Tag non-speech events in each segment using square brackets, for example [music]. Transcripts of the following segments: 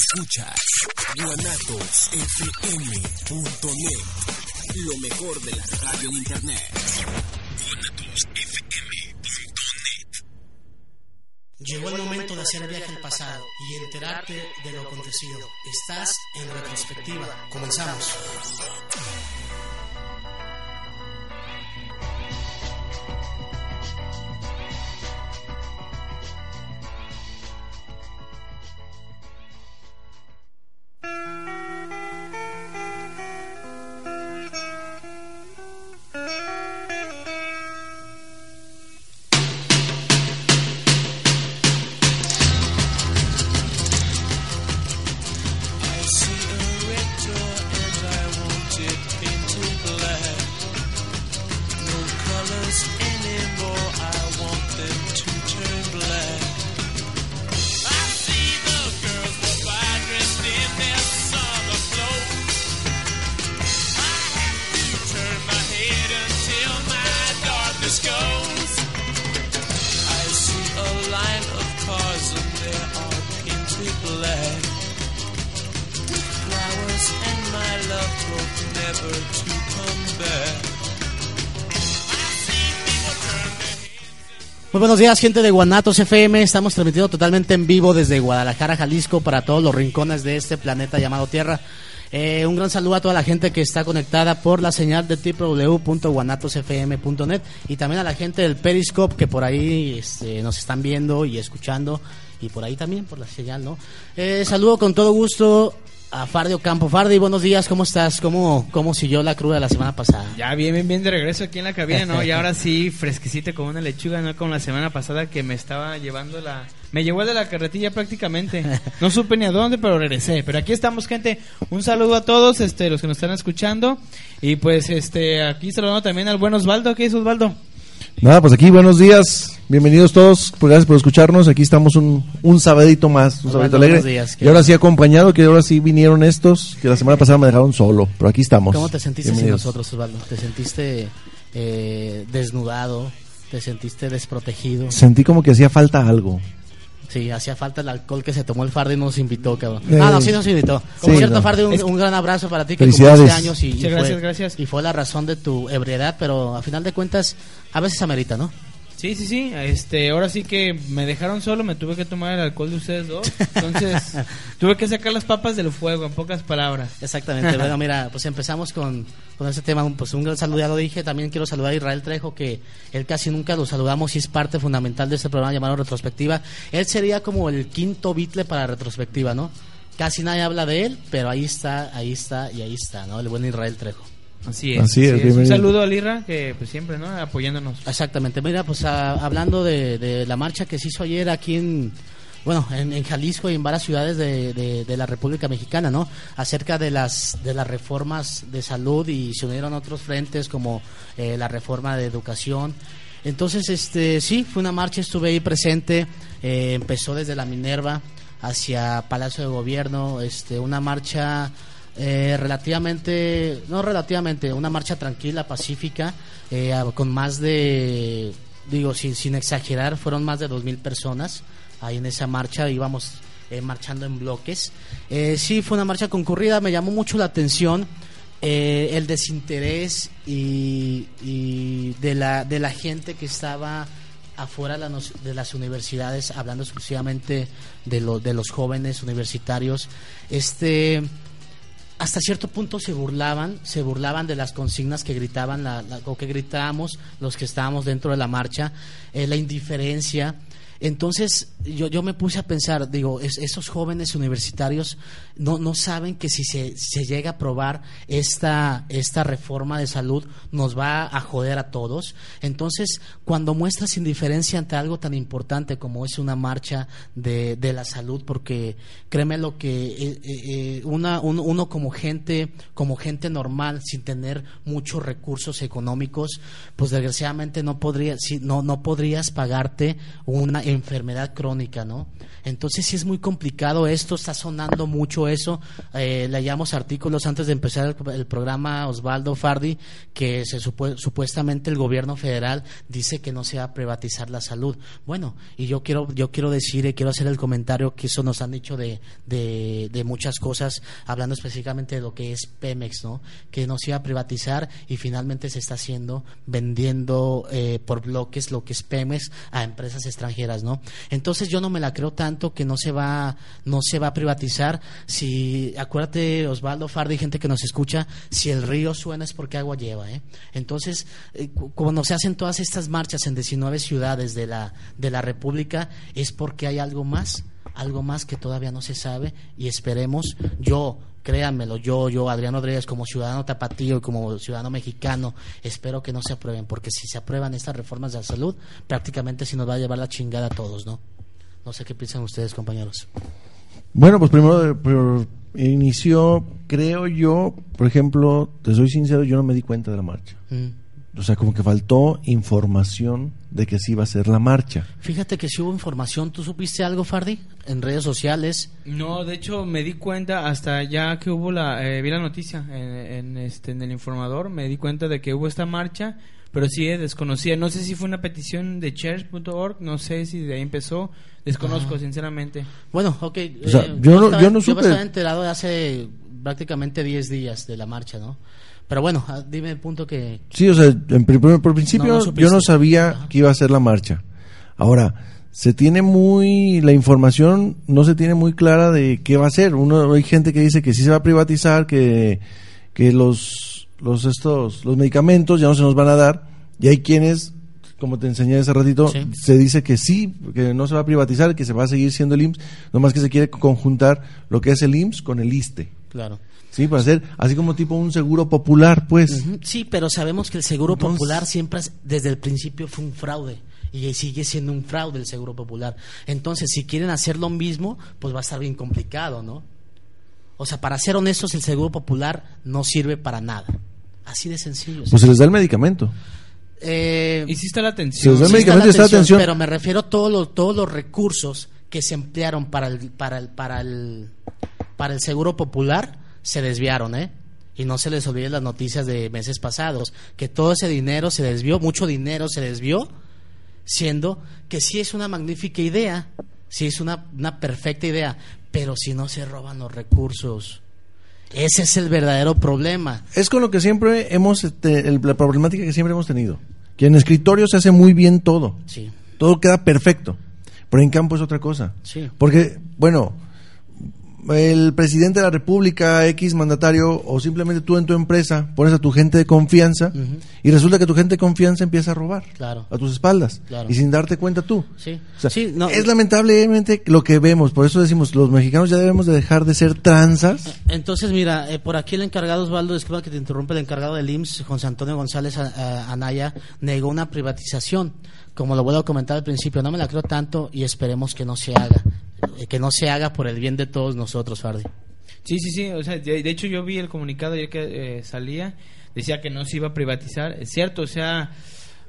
Escuchas guanatosfm.net, lo mejor de la radio en internet. guanatosfm.net. Llegó el momento de hacer viaje al pasado y enterarte de lo acontecido. Estás en retrospectiva. Comenzamos. Buenos días, gente de Guanatos FM. Estamos transmitiendo totalmente en vivo desde Guadalajara, Jalisco, para todos los rincones de este planeta llamado Tierra. Eh, un gran saludo a toda la gente que está conectada por la señal de www.guanatosfm.net y también a la gente del Periscope que por ahí este, nos están viendo y escuchando y por ahí también por la señal, ¿no? Eh, saludo con todo gusto a Fardio Campo. Fardi, buenos días, ¿cómo estás? ¿Cómo, cómo siguió la cruda la semana pasada? Ya bien, bien, bien de regreso aquí en la cabina, ¿no? Y [laughs] ahora sí, fresquecita como una lechuga, ¿no? Como la semana pasada que me estaba llevando la... Me llevó de la carretilla prácticamente. [laughs] No supe ni a dónde, pero regresé. Pero aquí estamos, gente. Un saludo a todos, este, los que nos están escuchando. Y pues, este, aquí saludando también al buen Osvaldo. ¿Qué es Osvaldo? Nada, pues aquí buenos días, bienvenidos todos, pues gracias por escucharnos, aquí estamos un, un sabadito más, un sabadito alegre. buenos días, ¿qué y ahora sí acompañado, que ahora sí vinieron estos, que la semana pasada me dejaron solo, pero aquí estamos. ¿Cómo te sentiste sin nosotros, Osvaldo? ¿Te sentiste eh, desnudado? ¿Te sentiste desprotegido? Sentí como que hacía falta algo. Sí, hacía falta el alcohol que se tomó el Fardi y nos invitó, cabrón. Eh, ah, no, sí nos invitó. Como sí, cierto, no. Fardi, un, gran abrazo para ti que Felicidades. cumpliste años y, fue, gracias. y fue la razón de tu ebriedad, pero a final de cuentas, a veces amerita, ¿no? Sí, sí, sí. Este, ahora sí que me dejaron solo, me tuve que tomar el alcohol de ustedes dos. [laughs] Entonces, tuve que sacar las papas del fuego, en pocas palabras. Exactamente. [laughs] bueno, mira, pues empezamos con, con este tema. Pues un gran saludo, ya lo dije. También quiero saludar a Israel Trejo, que él casi nunca lo saludamos y es parte fundamental de este programa llamado Retrospectiva. Él sería como el quinto bitle para Retrospectiva, ¿no? Casi nadie habla de él, pero ahí está, ahí está y ahí está, ¿no? El buen Israel Trejo. Así es. Así es, Un saludo a Lira, que pues siempre, ¿no? Apoyándonos. Exactamente. Mira, pues a- hablando de, de la marcha que se hizo ayer aquí en, bueno, en, en Jalisco y en varias ciudades de, de- de la República Mexicana, ¿no? Acerca de las de las reformas de salud y se unieron otros frentes como eh, la reforma de educación. Entonces, este, sí, fue una marcha, estuve ahí presente. eh, empezó desde la Minerva hacia Palacio de Gobierno, este, una marcha eh, relativamente, no relativamente, una marcha tranquila, pacífica, eh, con más de, digo, sin, sin exagerar, fueron más de dos mil personas ahí en esa marcha, íbamos eh, marchando en bloques. Eh, sí, fue una marcha concurrida, me llamó mucho la atención eh, el desinterés y, y de, la, de la gente que estaba afuera de las universidades, hablando exclusivamente de, lo- de los jóvenes universitarios. Este hasta cierto punto se burlaban, se burlaban de las consignas que gritaban la, la- o que gritábamos los que estábamos dentro de la marcha, eh, la indiferencia. Entonces yo, yo me puse a pensar, digo, es- esos jóvenes universitarios no, no saben que si se, se llega a aprobar esta, esta reforma de salud nos va a joder a todos. Entonces, cuando muestras indiferencia ante algo tan importante como es una marcha de, de la salud, porque créeme lo que eh, eh, eh, una, un- uno como gente, como gente normal, sin tener muchos recursos económicos, pues desgraciadamente no podría, si, no, no podrías pagarte una enfermedad crónica, ¿no? Entonces sí es muy complicado esto, está sonando mucho eso. Eh, leíamos artículos antes de empezar el, programa Osvaldo Fardi que se supu- supuestamente el gobierno federal dice que no se va a privatizar la salud. Bueno, y yo quiero yo quiero decir y quiero hacer el comentario que eso nos han dicho de, de, muchas cosas, hablando específicamente de lo que es Pemex, ¿no? Que no se iba a privatizar y finalmente se está haciendo vendiendo eh, por bloques lo que es Pemex a empresas extranjeras, ¿no? Entonces yo no me la creo tanto que no se va no se va a privatizar. Acuérdate Osvaldo Fardi, gente que nos escucha, si el río suena es porque agua lleva, ¿eh? Entonces eh, cu- cuando se hacen todas estas marchas en 19 ciudades de la de la República es porque hay algo más algo más que todavía no se sabe y esperemos, yo, créanmelo, yo, yo, Adriano Rodríguez, como ciudadano tapatío y como ciudadano mexicano, espero que no se aprueben, porque si se aprueban estas reformas de la salud, prácticamente se nos va a llevar la chingada a todos, ¿no? No sé qué piensan ustedes, compañeros. Bueno, pues primero eh, inició, creo yo, por ejemplo, te soy sincero, yo no me di cuenta de la marcha. Mm. O sea, como que faltó información de que sí iba a ser la marcha. Fíjate que si hubo información, ¿tú supiste algo, Fardi? En redes sociales. No, de hecho me di cuenta hasta ya que hubo la eh, vi la noticia en, en, este en el informador, me di cuenta de que hubo esta marcha, pero sí eh, desconocía, no sé si fue una petición de church.org, no sé si de ahí empezó, desconozco sinceramente. Bueno, ok. O sea, eh, yo no- estaba- yo no supe. estaba enterado de hace prácticamente 10 días de la marcha, ¿no? Pero bueno, ah, dime el punto que... Sí, o sea, en por, por principio No, no yo no sabía Ajá. que iba a ser la marcha. Ahora, se tiene muy, la información no se tiene muy clara de qué va a ser. Uno, hay gente que dice que sí se va a privatizar, que, que los, los estos, los medicamentos ya no se nos van a dar. Y hay quienes, como te enseñé hace ratito, Sí. se dice que sí, que no se va a privatizar, que se va a seguir siendo el IMSS, nomás que se quiere conjuntar lo que es el IMSS con el ISTE. Claro. Sí, para hacer así como tipo un seguro popular, pues. Sí, pero sabemos que el seguro Entonces- popular siempre, es- desde el principio, fue un fraude. Y sigue siendo un fraude el seguro popular. Entonces, si quieren hacer lo mismo, pues va a estar bien complicado, ¿no? O sea, para ser honestos, el seguro popular no sirve para nada. Así de sencillo. Pues se les da el medicamento. Eh, Y sí está la atención. Sí está está la atención. Pero me refiero a todos los, todos los recursos que se emplearon para el, para el, para el, para el seguro popular se desviaron, ¿eh? Y no se les olvide las noticias de meses pasados, que todo ese dinero se desvió, mucho dinero se desvió, siendo que sí es una magnífica idea, sí es una, una perfecta idea, pero si no se roban los recursos. Ese es el verdadero problema. Es con lo que siempre hemos, este, el- la problemática que siempre hemos tenido. Que en escritorio se hace muy bien todo. Sí, Todo queda perfecto. Pero en campo es otra cosa. sí. Porque, bueno, el presidente de la República, X mandatario, o simplemente tú en tu empresa pones a tu gente de confianza y resulta que tu gente de confianza empieza a robar Claro. a tus espaldas Claro. y sin darte cuenta tú. Sí, O sea, sí, no, es lamentablemente lo que vemos, por eso decimos, los mexicanos ya debemos de dejar de ser tranzas. Entonces, mira, eh, por aquí el encargado Osvaldo, disculpa que te interrumpe, el encargado del IMSS, José Antonio González A- A- Anaya, negó una privatización. Como lo vuelvo a comentar al principio, no me la creo tanto y esperemos que no se haga. Eh, que no se haga por el bien de todos nosotros, Fardi. Sí, sí, sí. O sea, de, de hecho yo vi el comunicado ayer que eh, salía, decía que no se iba a privatizar. Es cierto, o sea,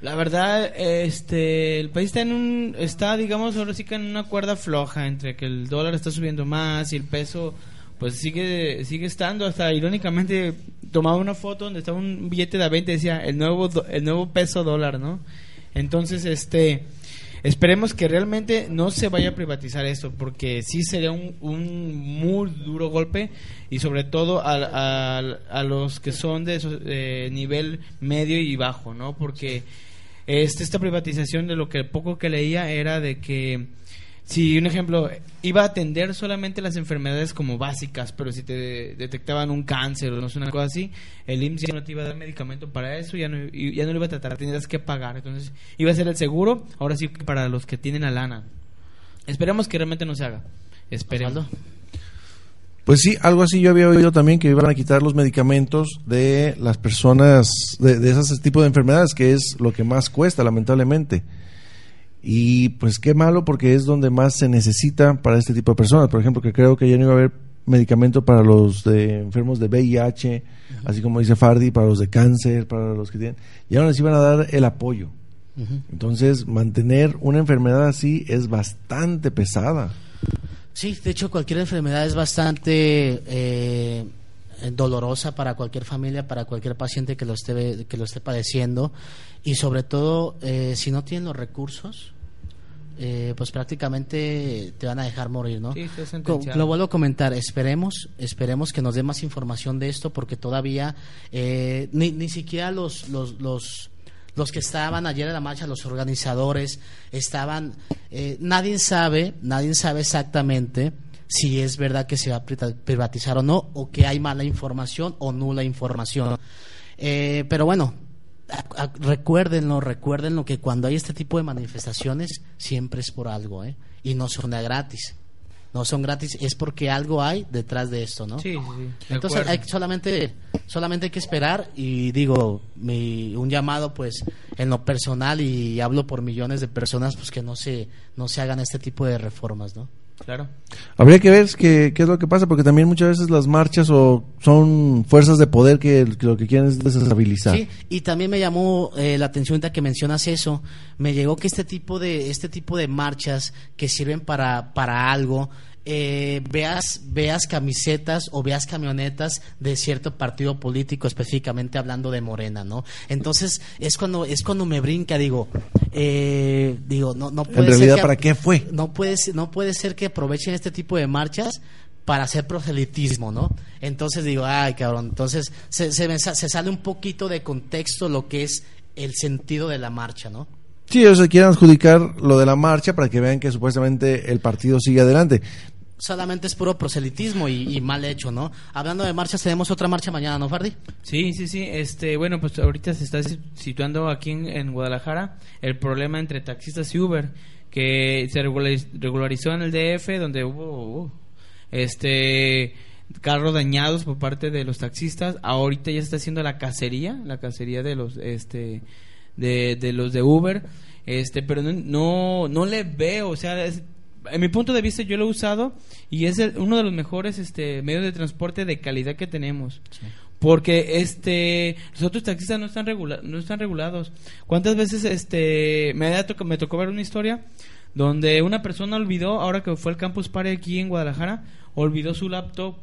la verdad, este, el país está en un, está, digamos, ahora sí que en una cuerda floja entre que el dólar está subiendo más y el peso, pues sigue, sigue estando. Hasta irónicamente tomaba una foto donde estaba un billete de a 20 decía el nuevo, el nuevo peso dólar, ¿no? Entonces, este, Esperemos que realmente no se vaya a privatizar esto, porque sí sería un, un muy duro golpe y sobre todo a, a- a los que son de eh, nivel medio y bajo, ¿no? Porque este, esta privatización de lo que poco que leía era de que si un ejemplo iba a atender solamente las enfermedades como básicas, pero si te detectaban un cáncer o no sé una cosa así, el IMSS ya no te iba a dar medicamento para eso, ya no y ya no lo iba a tratar, tendrías que pagar, entonces iba a ser el seguro, ahora sí para los que tienen la lana. Esperemos que realmente no se haga. Esperemos. Pues sí, algo así yo había oído también que iban a quitar los medicamentos de las personas, de, de ese tipo de enfermedades, que es lo que más cuesta, lamentablemente. Y pues qué malo porque es donde más se necesita para este tipo de personas. Por ejemplo, que creo que ya no iba a haber medicamento para los de enfermos de VIH, así como dice Fardi, para los de cáncer, para los que tienen. Ya no les iban a dar el apoyo. Entonces, mantener una enfermedad así es bastante pesada. Sí, de hecho cualquier enfermedad es bastante eh, dolorosa para cualquier familia, para cualquier paciente que lo esté que lo esté padeciendo y sobre todo eh, si no tienen los recursos, eh, pues prácticamente te van a dejar morir, ¿no? Sí. Lo vuelvo a comentar, esperemos, esperemos que nos dé más información de esto porque todavía eh, ni, ni siquiera los, los, los, los que estaban ayer en la marcha, los organizadores, estaban, eh, nadie sabe, nadie sabe exactamente si es verdad que se va a privatizar o no, o que hay mala información o nula información. Eh, pero bueno, a- a- recuérdenlo, recuérdenlo que cuando hay este tipo de manifestaciones siempre es por algo, ¿eh? Y no son de gratis. No son gratis, es porque algo hay detrás de esto, ¿no? Sí, sí, sí. de Entonces hay solamente solamente hay que esperar y digo mi, un llamado pues en lo personal y hablo por millones de personas pues que no se no se hagan este tipo de reformas, ¿no? Claro. Habría que ver qué, qué es lo que pasa, porque también muchas veces las marchas o son fuerzas de poder que, que lo que quieren es desestabilizar. Sí, y también me llamó eh, la atención ahorita que mencionas eso. Me llegó que este tipo de este tipo de marchas que sirven para para algo eh, veas veas camisetas o veas camionetas de cierto partido político específicamente hablando de Morena, ¿no? Entonces es cuando es cuando me brinca digo eh, digo no no puede En ser realidad, que- ¿para qué fue? no puede ser, no puede ser que aprovechen este tipo de marchas para hacer proselitismo, ¿no? Entonces digo, ay, cabrón, entonces se, se, se sale un poquito de contexto lo que es el sentido de la marcha, ¿no? Sí, ellos se quieren adjudicar lo de la marcha para que vean que supuestamente el partido sigue adelante. Solamente es puro proselitismo y, y mal hecho, ¿no? Hablando de marchas, tenemos otra marcha mañana, ¿no, Fardi? Sí, sí, sí. Este, bueno, pues ahorita se está si- situando aquí en, en Guadalajara el problema entre taxistas y Uber, que se regulariz- regularizó en el DF, donde hubo uh, este carros dañados por parte de los taxistas. Ahorita ya se está haciendo la cacería, la cacería de los, este, de, de los de Uber. Este, pero no, no, no le veo, o sea, es- en mi punto de vista yo lo he usado y es el- uno de los mejores este medios de transporte de calidad que tenemos. Porque este los otros taxistas no están regula no están regulados. Cuántas veces este me ha toc- me tocó ver una historia donde una persona olvidó ahora que fue al campus party aquí en Guadalajara olvidó su laptop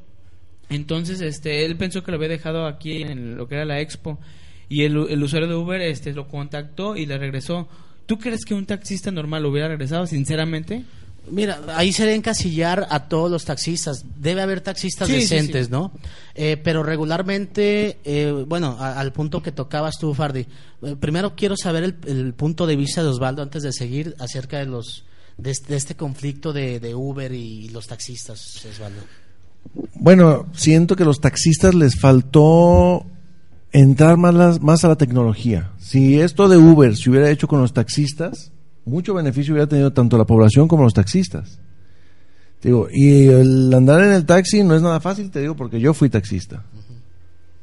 entonces este él pensó que lo había dejado aquí en lo que era la expo y el, el usuario de Uber este lo contactó y le regresó ¿Tú crees que un taxista normal lo hubiera regresado sinceramente? Mira, ahí se debe encasillar a todos los taxistas. Debe haber taxistas Sí, decentes, sí. ¿no? Eh, pero regularmente, eh, bueno, a- al punto que tocabas tú, Fardi. eh, primero quiero saber el, el punto de vista de Osvaldo antes de seguir acerca de los de este, de este conflicto de, de Uber y los taxistas, Osvaldo. Bueno, siento que a los taxistas les faltó entrar más, las- más a la tecnología. Si esto de Uber se hubiera hecho con los taxistas, mucho beneficio hubiera tenido tanto la población como los taxistas. Te Digo, y el andar en el taxi no es nada fácil, te digo, porque yo fui taxista.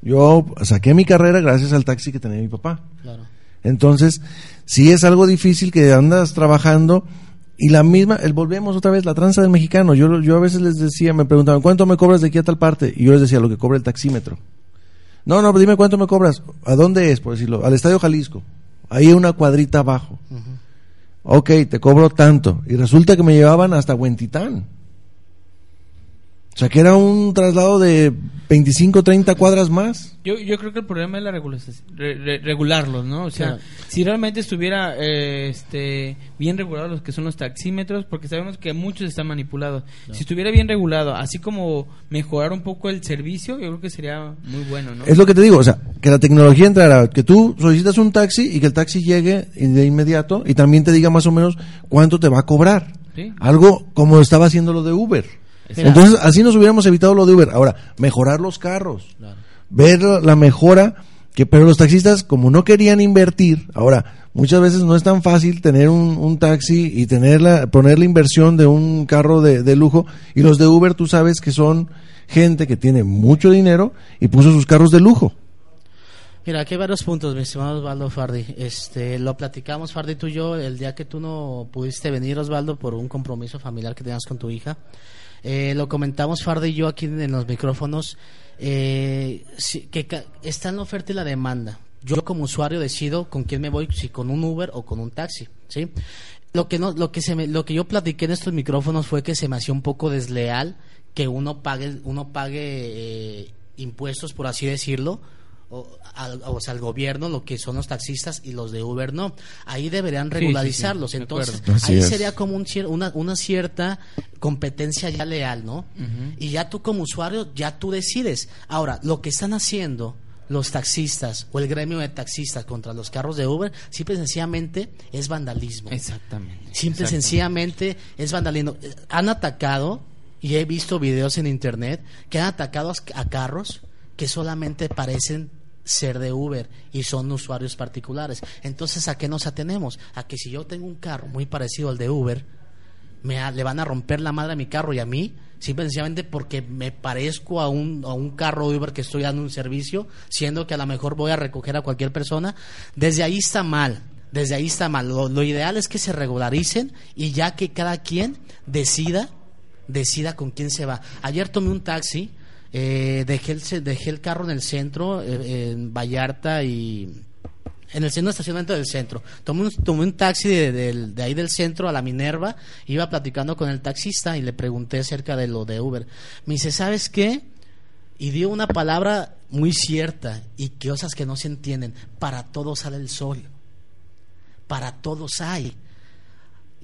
Yo saqué mi carrera gracias al taxi que tenía mi papá. Claro. Entonces, si es algo difícil que andas trabajando y la misma, el volvemos otra vez, la tranza del mexicano. Yo, yo a veces les decía, me preguntaban, ¿cuánto me cobras de aquí a tal parte? Y yo les decía, lo que cobra el taxímetro. No, no, dime cuánto me cobras. ¿A dónde es? Por decirlo, al Estadio Jalisco. Ahí una cuadrita abajo. Ok, te cobro tanto. Y resulta que me llevaban hasta Huentitán. O sea, que era un traslado de 25, 30 cuadras más. Yo, yo creo que el problema es la re- re- regularlos, ¿no? O sea, Claro. si realmente estuviera eh, este, bien regulados los que son los taxímetros, porque sabemos que muchos están manipulados. Si estuviera bien regulado, así como mejorar un poco el servicio, yo creo que sería muy bueno, ¿no? Es lo que te digo, o sea, que la tecnología entrara, que tú solicitas un taxi y que el taxi llegue de inmediato y también te diga más o menos cuánto te va a cobrar. Sí. Algo como estaba haciendo lo de Uber. Entonces, así nos hubiéramos evitado lo de Uber. Ahora, mejorar los carros, Claro. ver la mejora, que pero los taxistas, como no querían invertir, ahora, muchas veces no es tan fácil tener un, un taxi y tener la, poner la inversión de un carro de, de lujo, y los de Uber, tú sabes que son gente que tiene mucho dinero y puso sus carros de lujo. Mira, aquí hay varios puntos, mi estimado Osvaldo Fardi. Este, lo platicamos, Fardi, tú y yo, el día que tú no pudiste venir, Osvaldo, por un compromiso familiar que tenías con tu hija. Eh, lo comentamos, Fardi y yo, aquí en los micrófonos, eh, que está en la oferta y la demanda. Yo como usuario decido con quién me voy, si con un Uber o con un taxi, ¿sí? Lo que no, lo que se me- lo que yo platiqué en estos micrófonos fue que se me hacía un poco desleal que uno pague, uno pague eh, impuestos, por así decirlo, o, al, o sea, al gobierno, lo que son los taxistas y los de Uber no. Ahí deberían sí, sí, regularizarlos. Entonces, ahí es. sería como un una, una cierta competencia ya leal, ¿no? Y ya tú como usuario, ya tú decides. Ahora, lo que están haciendo los taxistas o el gremio de taxistas contra los carros de Uber, simple y sencillamente es vandalismo. Exactamente. Simple y sencillamente es vandalismo. Han atacado, y he visto videos en internet, que han atacado a, a carros que solamente parecen ser de Uber y son usuarios particulares. Entonces, ¿a qué nos atenemos? A que si yo tengo un carro muy parecido al de Uber, me le van a romper la madre a mi carro y a mí, simple y sencillamente porque me parezco a un, a un carro Uber que estoy dando un servicio, siendo que a lo mejor voy a recoger a cualquier persona. Desde ahí está mal, desde ahí está mal. Lo ideal es que se regularicen y ya que cada quien decida, decida con quién se va. Ayer tomé un taxi, eh, dejé, el, dejé el carro en el centro, eh, en Vallarta y en el centro de estacionamiento del centro. Tomé un, un taxi de, del- de ahí del centro a la Minerva, iba platicando con el taxista y le pregunté acerca de lo de Uber. Me dice, ¿sabes qué? Y dio una palabra muy cierta y cosas que no se entienden. Para todos sale el sol. Para todos hay.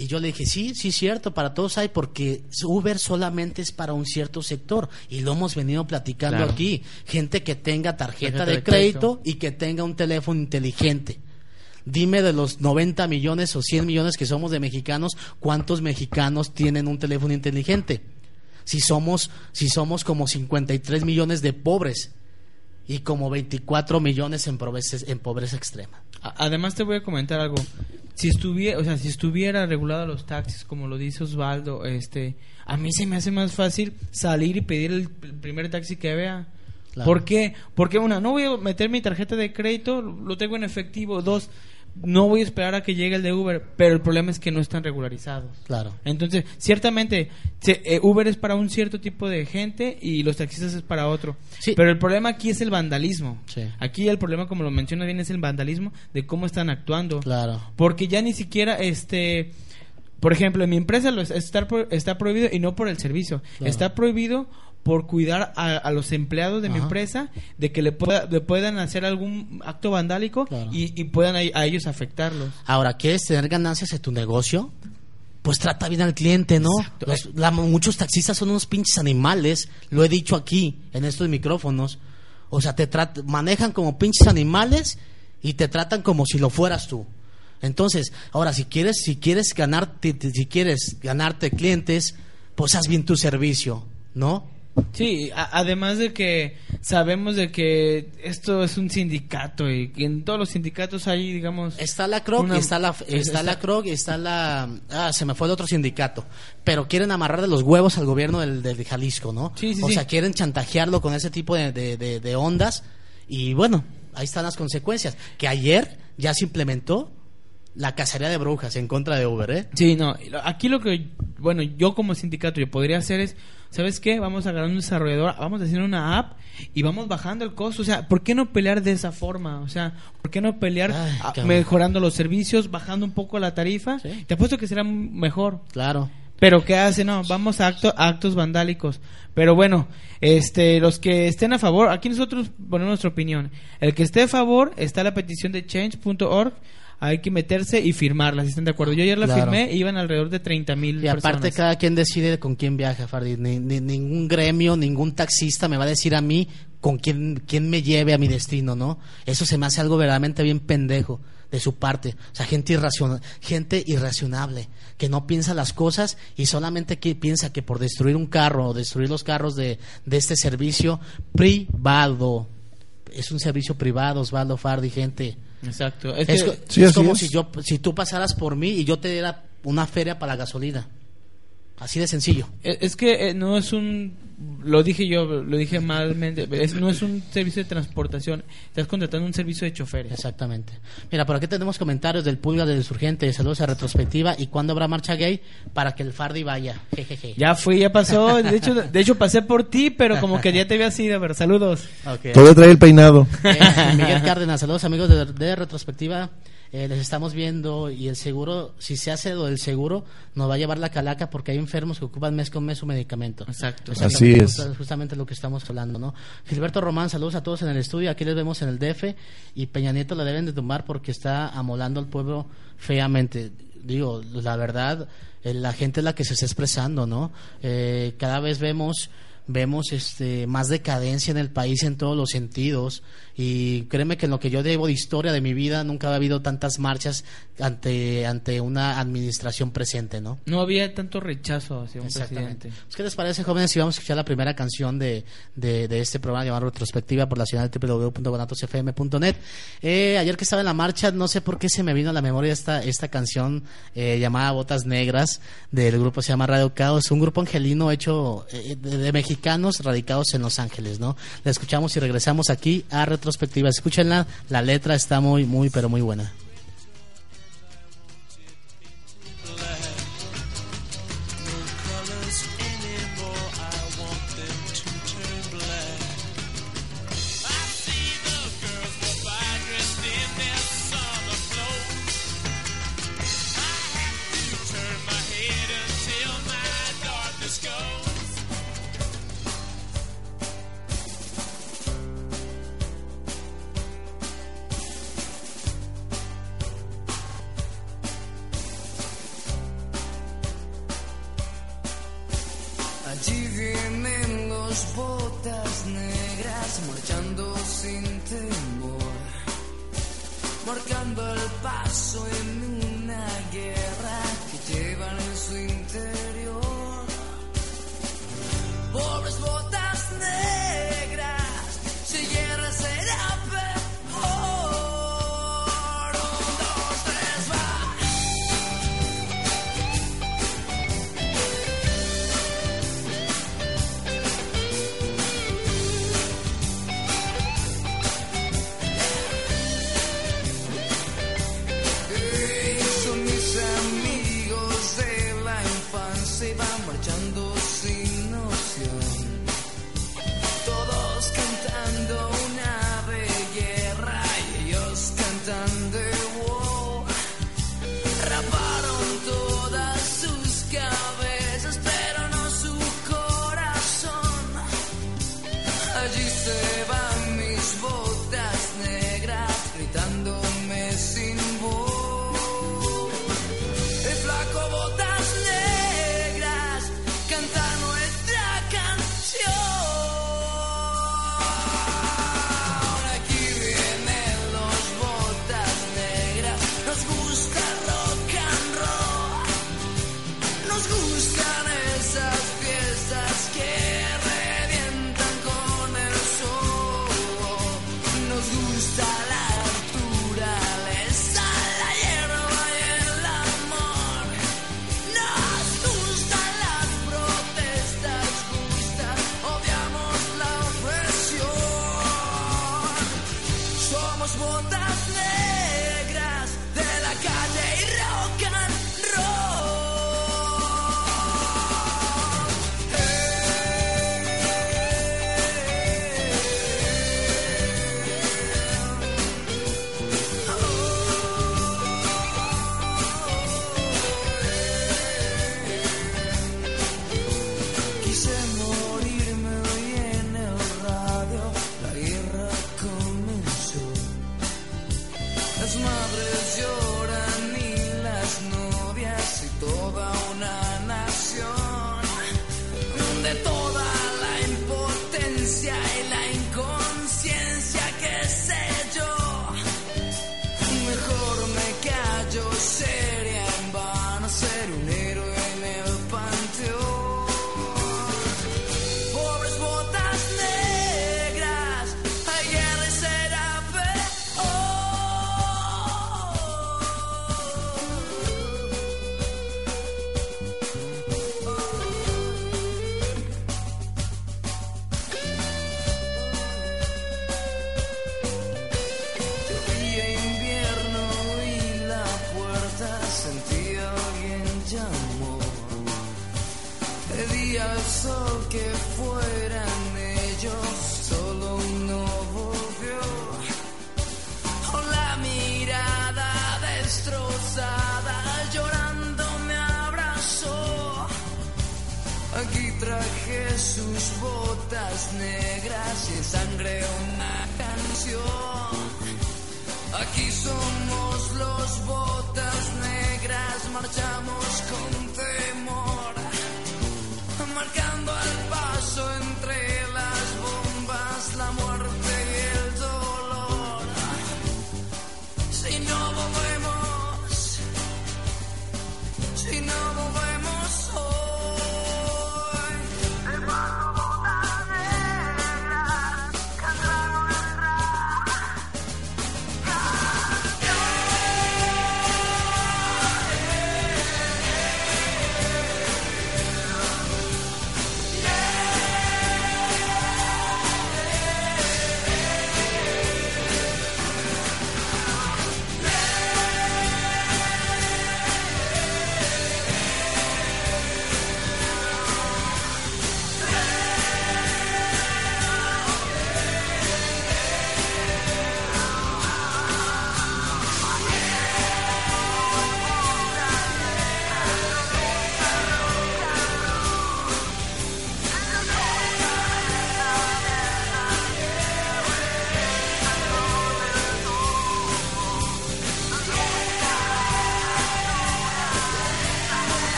Y yo le dije, sí, sí, cierto, para todos hay, porque Uber solamente es para un cierto sector. Y lo hemos venido platicando Claro. aquí. Gente que tenga tarjeta, de, de crédito, y que tenga un teléfono inteligente. Dime de los 90 millones o 100 millones que somos de mexicanos, ¿cuántos mexicanos tienen un teléfono inteligente? Si somos, si somos como 53 millones de pobres y como 24 millones en pobreza, en pobreza extrema. Además te voy a comentar algo. Si estuviera, o sea, si estuviera regulado los taxis, como lo dice Osvaldo, este, a mí se me hace más fácil salir y pedir el, el primer taxi que vea. Claro. ¿Por qué? Porque una, no voy a meter mi tarjeta de crédito, lo tengo en efectivo. Dos, no voy a esperar a que llegue el de Uber, pero el problema es que no están regularizados. Claro. Entonces, ciertamente, se- eh, Uber es para un cierto tipo de gente y los taxistas es para otro. Sí. Pero el problema aquí es el vandalismo. Sí. Aquí el problema, como lo menciona bien, es el vandalismo de cómo están actuando. Claro. Porque ya ni siquiera, este, por ejemplo, en mi empresa lo es- está, pro- está prohibido y no por el servicio. Claro. Está prohibido por cuidar a, a los empleados de mi empresa de que le, pueda, le puedan hacer algún acto vandálico Claro. y, y puedan a, a ellos afectarlos. Ahora, ¿quieres tener ganancias en tu negocio? Pues trata bien al cliente, ¿no? Exacto. Los- la- muchos taxistas son unos pinches animales, lo he dicho aquí, en estos micrófonos. O sea, te trat- manejan como pinches animales y te tratan como si lo fueras tú. Entonces, ahora si quieres, si quieres ganarte, si quieres ganarte clientes, pues haz bien tu servicio, ¿no? Sí, además de que sabemos de que esto es un sindicato y que en todos los sindicatos hay, digamos... Está la CROC, Una- y está la, es- está la CROC, y está la... Ah, se me fue el otro sindicato. Pero quieren amarrar de los huevos al gobierno del, del Jalisco, ¿no? Sí, sí, o sí. sea, quieren chantajearlo con ese tipo de, de- de- de ondas. Y bueno, ahí están las consecuencias. Que ayer ya se implementó la cacería de brujas en contra de Uber, ¿eh? Sí, no, aquí lo que, bueno, yo como sindicato yo podría hacer es, ¿sabes qué? Vamos a agarrar un desarrollador, vamos a hacer una app y vamos bajando el costo. O sea, ¿por qué no pelear de esa forma? O sea, ¿por qué no pelear Ay, a- cabrón. mejorando los servicios, bajando un poco la tarifa? Sí. Te apuesto que será mejor. Claro. Pero ¿qué hace? No, vamos a acto- a actos vandálicos. Pero bueno, este, los que estén a favor, aquí nosotros ponemos nuestra opinión. El que esté a favor está la petición de change.org. Hay que meterse y firmarla, si están de acuerdo. Yo ayer la Claro. firmé, iban alrededor de 30 mil Y aparte personas. cada quien decide con quién viaja, Fardi. Ni- ni- ningún gremio, ningún taxista me va a decir a mí con quién, quién me lleve a mi destino, ¿no? Eso se me hace algo verdaderamente bien pendejo de su parte. O sea, gente, irraciona- gente irracionable, que no piensa las cosas y solamente que piensa que por destruir un carro o destruir los carros de, de este servicio privado, es un servicio privado, Osvaldo Fardi, gente. Exacto. Es Es, que- co- Sí, es así como es. si yo si tú pasaras por mí y yo te diera una feria para la gasolina. Así de sencillo. Es es que eh, no es un lo dije yo, lo dije malmente, es- no es un servicio de transportación, estás contratando un servicio de choferes. Exactamente. Mira, por aquí tenemos comentarios del Pulga del Insurgente. Saludos a retrospectiva. ¿Y cuándo habrá marcha gay? Para que el Fardi vaya. Jejeje. Ya fui, ya pasó, de hecho, [laughs] de hecho pasé por ti, pero como que ya te había sido, pero saludos. Ok. Todavía trae el peinado. Eh, Miguel Cárdenas, saludos amigos de, de retrospectiva. Eh, les estamos viendo y el seguro, si se hace lo del seguro, nos va a llevar la calaca porque hay enfermos que ocupan mes con mes su medicamento. Exacto. Así es. Justa- Justamente lo que estamos hablando, ¿no? Gilberto Román, saludos a todos en el estudio. Aquí les vemos en el DF y Peña Nieto la deben de tumbar porque está amolando al pueblo feamente. Digo, la verdad, eh, la gente es la que se está expresando, ¿no? Eh, cada vez vemos vemos este más decadencia en el país en todos los sentidos y créeme que en lo que yo debo de historia de mi vida nunca ha habido tantas marchas ante ante una administración presente, ¿no? No había tanto rechazo hacia un Exactamente. presidente. Pues, ¿Qué les parece, jóvenes, si vamos a escuchar la primera canción de, de, de este programa llamado Retrospectiva por la ciudad de www.guanatosfm.net? Eh, ayer que estaba en la marcha, no sé por qué se me vino a la memoria esta, esta canción eh, llamada Botas Negras del grupo se llama Radio Caos, un grupo angelino hecho eh, de, de mexicanos radicados en Los Ángeles, ¿no? La escuchamos y regresamos aquí a Retrospectiva. Escúchenla, la letra está muy, muy, pero muy buena. Marcando el paso en una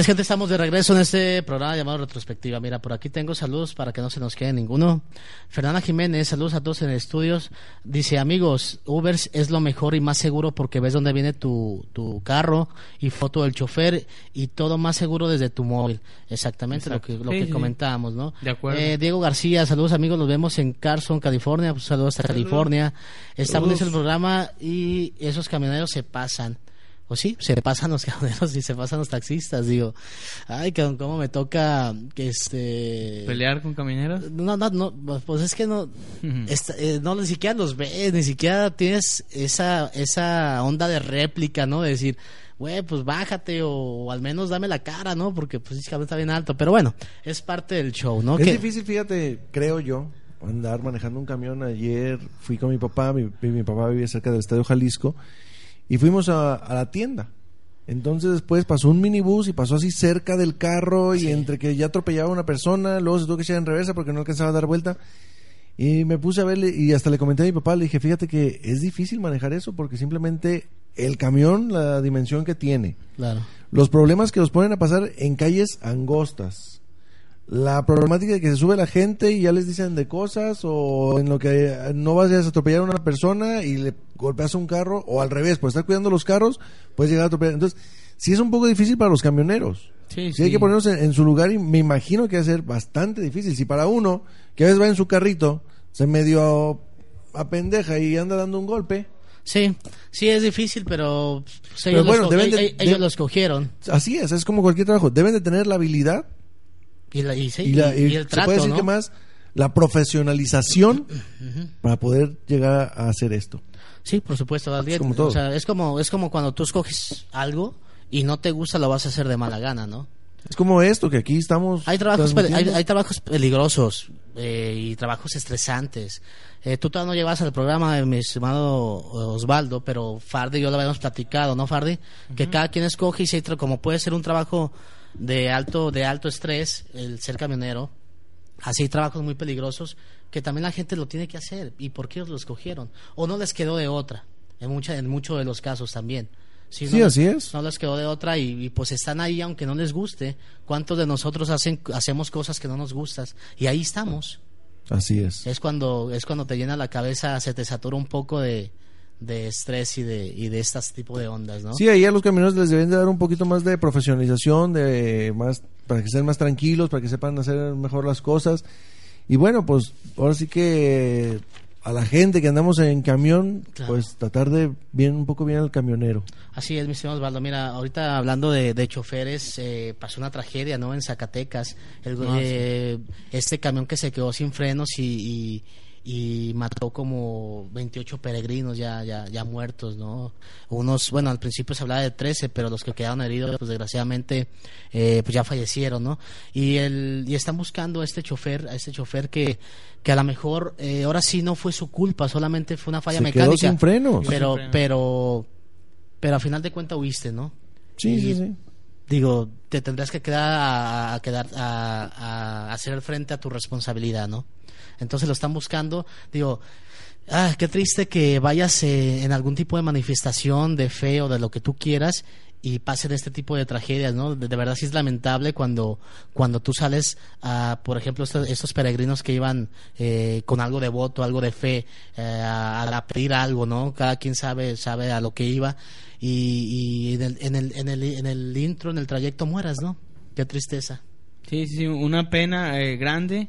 es gente, estamos de regreso en este programa llamado Retrospectiva. Mira, por aquí tengo saludos para que no se nos quede ninguno. Fernanda Jiménez, saludos a todos en estudios. Dice, amigos, Uber es lo mejor y más seguro porque ves dónde viene tu, tu carro y foto del chofer y todo más seguro desde tu móvil. Exactamente Exacto. lo que, lo Sí, que sí. comentábamos, ¿no? De acuerdo. Eh, Diego García, saludos amigos, nos vemos en Carson, California. Pues, saludos hasta California. Está Uf. bonito el programa y esos camioneros se pasan. O sí, se pasan los [laughs] camioneros y se pasan los taxistas, digo. Ay, cabrón, cómo me toca que este ¿Pelear con camineros? no, no, no, pues es que no, esta- eh, no, ni siquiera los ves, ni siquiera tienes esa, esa onda de réplica, ¿no? De decir, güey, pues bájate o, o al menos dame la cara, ¿no? Porque pues sí, cabrón, está bien alto. Pero bueno, es parte del show, ¿no? Es Que- difícil, fíjate, creo yo, andar manejando un camión. Ayer fui con mi papá, mi, mi papá vivía cerca del Estadio Jalisco, y fuimos a, a la tienda. Entonces después pasó un minibús y pasó así cerca del carro y entre que ya atropellaba a una persona, luego se tuvo que echar en reversa porque no alcanzaba a dar vuelta. Y me puse a verle y hasta le comenté a mi papá, le dije, fíjate que es difícil manejar eso porque simplemente el camión, la dimensión que tiene, Claro. los problemas que nos ponen a pasar en calles angostas. La problemática de que se sube la gente y ya les dicen de cosas o en lo que no vayas a atropellar a una persona y le golpeas a un carro o al revés, por estar cuidando los carros, puedes llegar a atropellar. Entonces, sí es un poco difícil para los camioneros. Sí, Sí, hay que ponernos en, en su lugar y me imagino que va a ser bastante difícil. Si para uno, que a veces va en su carrito, se medio apendeja y anda dando un golpe, Sí, sí es difícil, pero, pues, Pero ellos, bueno, lo, deben de- ellos- ellos de- lo escogieron. así es, es como cualquier trabajo. Deben de tener la habilidad Y, la- y sí, y, la- y- y y el se trato, puede decir ¿no? que más la profesionalización [clears throat] para poder llegar a hacer esto. Sí, por supuesto. Adrián. como todo. O sea, es como, es como cuando tú escoges algo y no te gusta, lo vas a hacer de mala gana, ¿no? Es como esto que aquí estamos. Hay trabajos, hay, trabajos peligrosos eh, y trabajos estresantes. Eh, tú todavía no llevas al programa de mi estimado Osvaldo, pero Fardi y yo lo habíamos platicado, ¿no, Fardi? Que cada quien escoge y tra- como puede ser un trabajo de alto, de alto estrés, el ser camionero, así trabajos muy peligrosos que también la gente lo tiene que hacer. ¿Y por qué ellos lo escogieron? O no les quedó de otra. en, mucha, en muchos de los casos también. Si Sí, no- así es. No les quedó de otra y, y, pues están ahí aunque no les guste. ¿Cuántos de nosotros hacen, hacemos cosas que no nos gustan? Y ahí estamos. Así es. Es cuando, es cuando te llena la cabeza, se te satura un poco de, de estrés y de, y de este tipo de ondas, ¿no? Sí, ahí a los camioneros les deben de dar un poquito más de profesionalización, de más para que estén más tranquilos, para que sepan hacer mejor las cosas. Y bueno, pues ahora sí que a la gente que andamos en camión, Claro. pues tratar de bien un poco bien al camionero. Así es, mi señor Osvaldo. Mira, ahorita hablando de, de choferes, eh, pasó una tragedia, ¿no? En Zacatecas. El- Ah, eh, Este camión que se quedó sin frenos y, y, y mató como 28 peregrinos ya, ya, ya muertos, ¿no? Unos, bueno, al principio se hablaba de 13, pero los que quedaron heridos, pues desgraciadamente, eh, pues ya fallecieron, ¿no? Y, el, y están buscando a este chofer, a este chofer que, que a lo mejor, eh, ahora sí no fue su culpa, solamente fue una falla Se mecánica. quedó sin frenos. Pero, Sin frenos. pero, pero a final de cuentas huiste, ¿no? Sí, Y, sí, sí. Digo, te tendrás que quedar a, quedar a, a hacer frente a tu responsabilidad, ¿no? Entonces lo están buscando. Digo, ah, qué triste que vayas eh, en algún tipo de manifestación de fe o de lo que tú quieras y pasen este tipo de tragedias, ¿no? De, de verdad sí es lamentable cuando, cuando tú sales a, por ejemplo, estos, estos peregrinos que iban eh, con algo de voto, algo de fe, eh, a, a pedir algo, ¿no? Cada quien sabe, sabe a lo que iba y, y en, el, en, el, en, el, en el intro, en el trayecto mueras, ¿no? Qué tristeza. Sí, sí, sí, una pena eh, grande.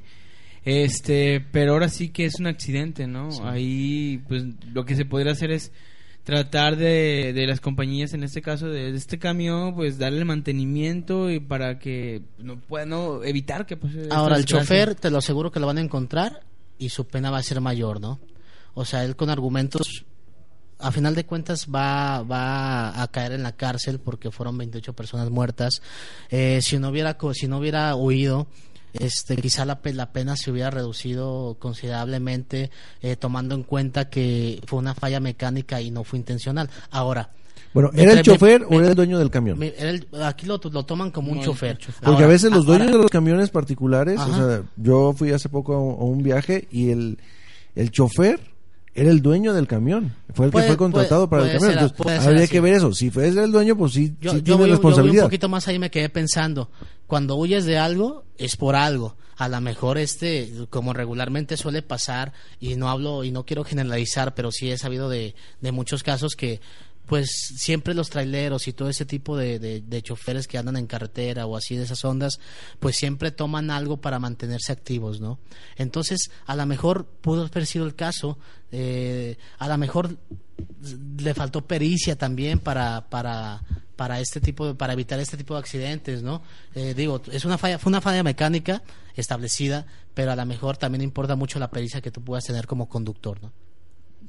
Este, pero ahora sí que es un accidente, ¿no? Ahí, pues, lo que se podría hacer es tratar de, de las compañías, en este caso de, de este camión, pues darle mantenimiento y para que no pueda, no, evitar que pues Ahora, el chofer, te lo aseguro que lo van a encontrar y su pena va a ser mayor, ¿no? O sea, él con argumentos, a final de cuentas, va, va a caer en la cárcel porque fueron 28 personas muertas. Eh, si no hubiera, co- si no hubiera huido, este, quizá la, la pena se hubiera reducido considerablemente, eh, tomando en cuenta que fue una falla mecánica y no fue intencional. Ahora, Bueno, Me ¿era el chofer me- o me- era el dueño del camión? me- era el- aquí lo, lo toman como un No, chofer. chofer. Porque Ahora- a veces los dueños ahora- de los camiones particulares, o sea, yo fui hace poco a un, a un viaje y el, el chofer era el dueño del camión. Fue el Puede- que fue contratado puede- para el camión. ser- Entonces, habría que ver eso. Si fue el dueño, pues sí, yo, sí yo tiene voy, yo voy un responsabilidad. poquito más ahí me quedé pensando cuando huyes de algo es por algo a lo mejor este como regularmente suele pasar y no hablo y no quiero generalizar pero sí he sabido de, de muchos casos que pues siempre los traileros y todo ese tipo de, de, choferes que andan en carretera o así de esas ondas, pues siempre toman algo para mantenerse activos, ¿no? Entonces, a lo mejor pudo haber sido el caso, eh, a lo mejor le faltó pericia también para, para, para este tipo de- para evitar este tipo de accidentes, ¿no? Eh, digo, es una falla, fue una falla mecánica establecida, pero a lo mejor también importa mucho la pericia que tú puedas tener como conductor, ¿no?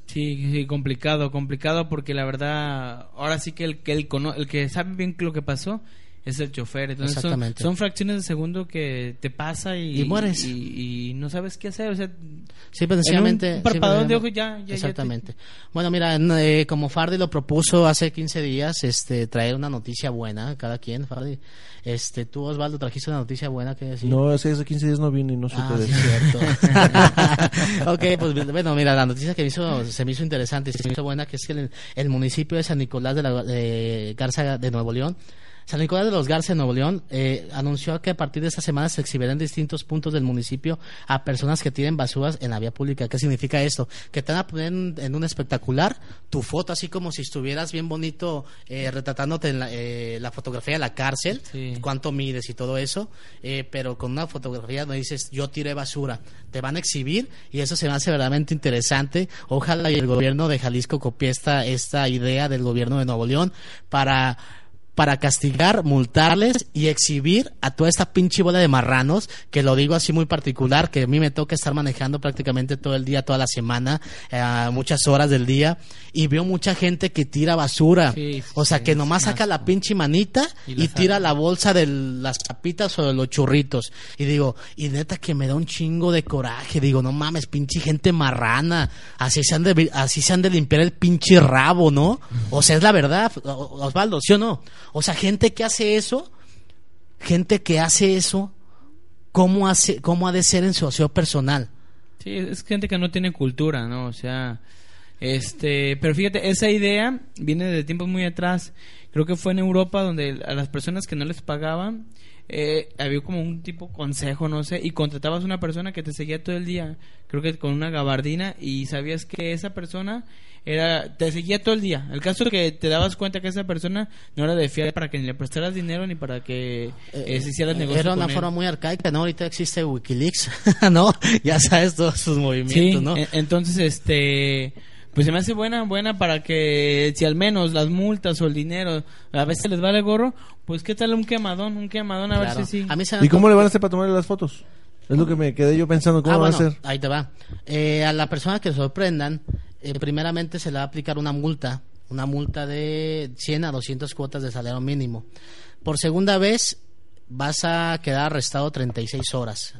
Sí, sí, complicado, complicado porque la verdad, ahora sí que el que el, cono- el que sabe bien lo que pasó es el chofer. Entonces son, Exactamente. son fracciones de segundo que te pasa y, Y mueres. y, y no sabes qué hacer. O sea, Simple sencillamente. En un parpadón de simple- ojo ya- ya- ya te- Exactamente. Bueno, mira, eh, como Fardi lo propuso hace 15 días, este, traer una noticia buena, cada quien, Fardi. Este, tú, Osvaldo, trajiste una noticia buena que decir. No, hace hace 15 días no vine y no supe Ah, de sí, cierto. [laughs] ok, pues bueno, mira, la noticia que me hizo, se me hizo interesante y se me hizo buena, que es que el, el municipio de San Nicolás de, la, de Garza de Nuevo León, San Nicolás de los Garza de Nuevo León, eh, anunció que a partir de esta semana se exhibirán en distintos puntos del municipio a personas que tiren basuras en la vía pública. ¿Qué significa esto? Que te van a poner en, en un espectacular tu foto, así como si estuvieras bien bonito eh, retratándote en la, eh, la fotografía de la cárcel, Sí. cuánto mides y todo eso, eh, pero con una fotografía donde dices yo tiré basura, te van a exhibir y eso se me hace verdaderamente interesante. Ojalá y el gobierno de Jalisco copie esta, esta idea del gobierno de Nuevo León para para castigar, multarles y exhibir a toda esta pinche bola de marranos, que lo digo así muy particular, que a mí me toca estar manejando prácticamente todo el día, toda la semana, eh, muchas horas del día, y veo mucha gente que tira basura. Sí, sí, o sea, que nomás saca la pinche manita Y tira la bolsa de las papitas o de los churritos. Y digo, y neta que me da un chingo de coraje. Digo, no mames, pinche gente marrana. Así se han de, así se han de limpiar el pinche rabo, ¿no? O sea, es la verdad, Osvaldo, ¿sí o no? O sea, gente que hace eso, gente que hace eso, ¿cómo, hace, cómo ha de ser en su aseo personal? Sí, es gente que no tiene cultura, ¿no? O sea, Este, pero fíjate, esa idea viene de tiempos muy atrás. Creo que fue en Europa donde a las personas que no les pagaban eh, había como un tipo consejo, no sé, y contratabas una persona que te seguía todo el día, creo que con una gabardina y sabías que esa persona era te seguía todo el día. El caso es que te dabas cuenta que esa persona no era de fiar para que ni le prestaras dinero ni para que eh, se hicieras negocio Era una con él. forma muy arcaica, ¿no? Ahorita existe Wikileaks, [laughs] ¿no? Ya sabes todos sus movimientos, Sí, ¿no? entonces este pues se me hace buena buena para que si al menos las multas o el dinero a veces les vale gorro, pues qué tal un quemadón, un quemadón a Claro. ver si sí. A mí se me ¿Y cómo le van a hacer para tomarle las fotos? Es lo que me quedé yo pensando, ¿cómo Ah, van bueno, a hacer? ahí te va. Eh, a la persona que sorprendan, eh, primeramente se le va a aplicar una multa, una multa de 100 a 200 cuotas de salario mínimo. Por segunda vez vas a quedar arrestado 36 horas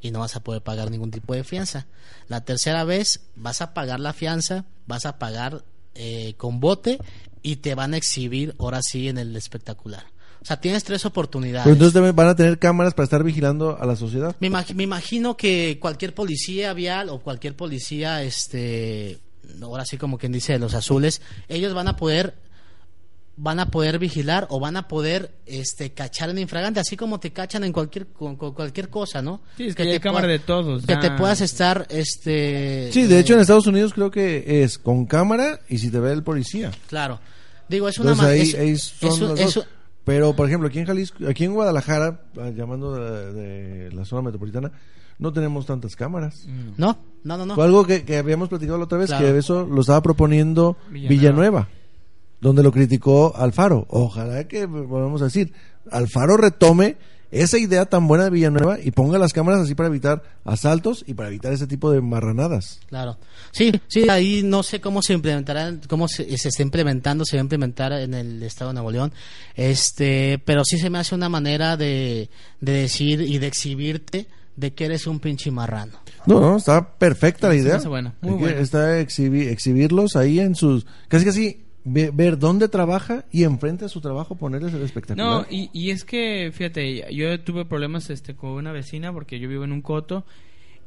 y no vas a poder pagar ningún tipo de fianza. La tercera vez vas a pagar la fianza, vas a pagar eh, con bote y te van a exhibir ahora sí en el espectacular. O sea, tienes tres oportunidades. Pero entonces también van a tener cámaras para estar vigilando a la sociedad. Me, imag- me imagino que cualquier policía vial o cualquier policía, este, ahora sí como quien dice de los azules, ellos van a poder, van a poder vigilar o van a poder, este, cachar en infragante, así como te cachan en cualquier, con, con cualquier cosa, ¿no? Sí, es que hay cámara de todos, Que ya. te puedas estar, este. Sí, de eh, hecho en Estados Unidos creo que es con cámara y si te ve el policía. Claro. Digo, es una Entonces ma- ahí, es- ahí son es un- las es dos. un- Pero por ejemplo aquí en Jalisco, aquí en Guadalajara, ah, llamando de, de la zona metropolitana, no tenemos tantas cámaras. No, no, no, no. Fue algo que, que habíamos platicado la otra vez, Claro. que eso lo estaba proponiendo Villanueva. Villanueva. donde lo criticó Alfaro. Ojalá que volvamos a decir, Alfaro retome esa idea tan buena de Villanueva y ponga las cámaras así para evitar asaltos y para evitar ese tipo de marranadas. Claro. Sí, sí, ahí no sé cómo se implementará, cómo se, se está implementando, se va a implementar en el estado de Nuevo León. Este, pero sí se me hace una manera de, de decir y de exhibirte de que eres un pinche marrano. No, no, está perfecta la idea. hace buena, muy buena. Está exhibi- exhibirlos ahí en sus... Casi casi ve- ver dónde trabaja y enfrente a su trabajo ponerles el espectacular. No, y, y es que, fíjate, yo tuve problemas este con una vecina porque yo vivo en un coto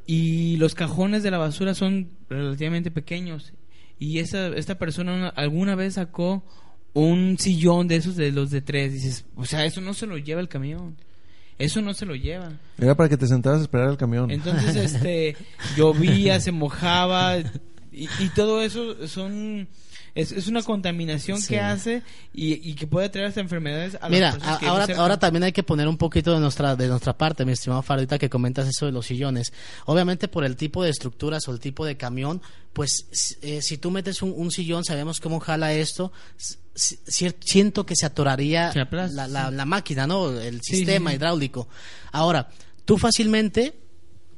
y los cajones de la basura son relativamente pequeños y esa esta persona una- alguna vez sacó un sillón de esos de los de tres dices o sea eso no se lo lleva el camión eso no se lo lleva Era para que te sentaras a esperar el camión. entonces [laughs] este llovía se mojaba y, y todo eso son es, es una contaminación Sí. que hace y, y que puede traer hasta enfermedades a Mira, que ahora, ahora también hay que poner un poquito de nuestra, de nuestra parte, mi estimado Farita, que comentas eso de los sillones. Obviamente por el tipo de estructuras o el tipo de camión, pues eh, si tú metes un, un sillón, sabemos cómo jala esto, siento que se atoraría la, la- la máquina, ¿no? El sistema sí, sí. hidráulico. Ahora, tú fácilmente,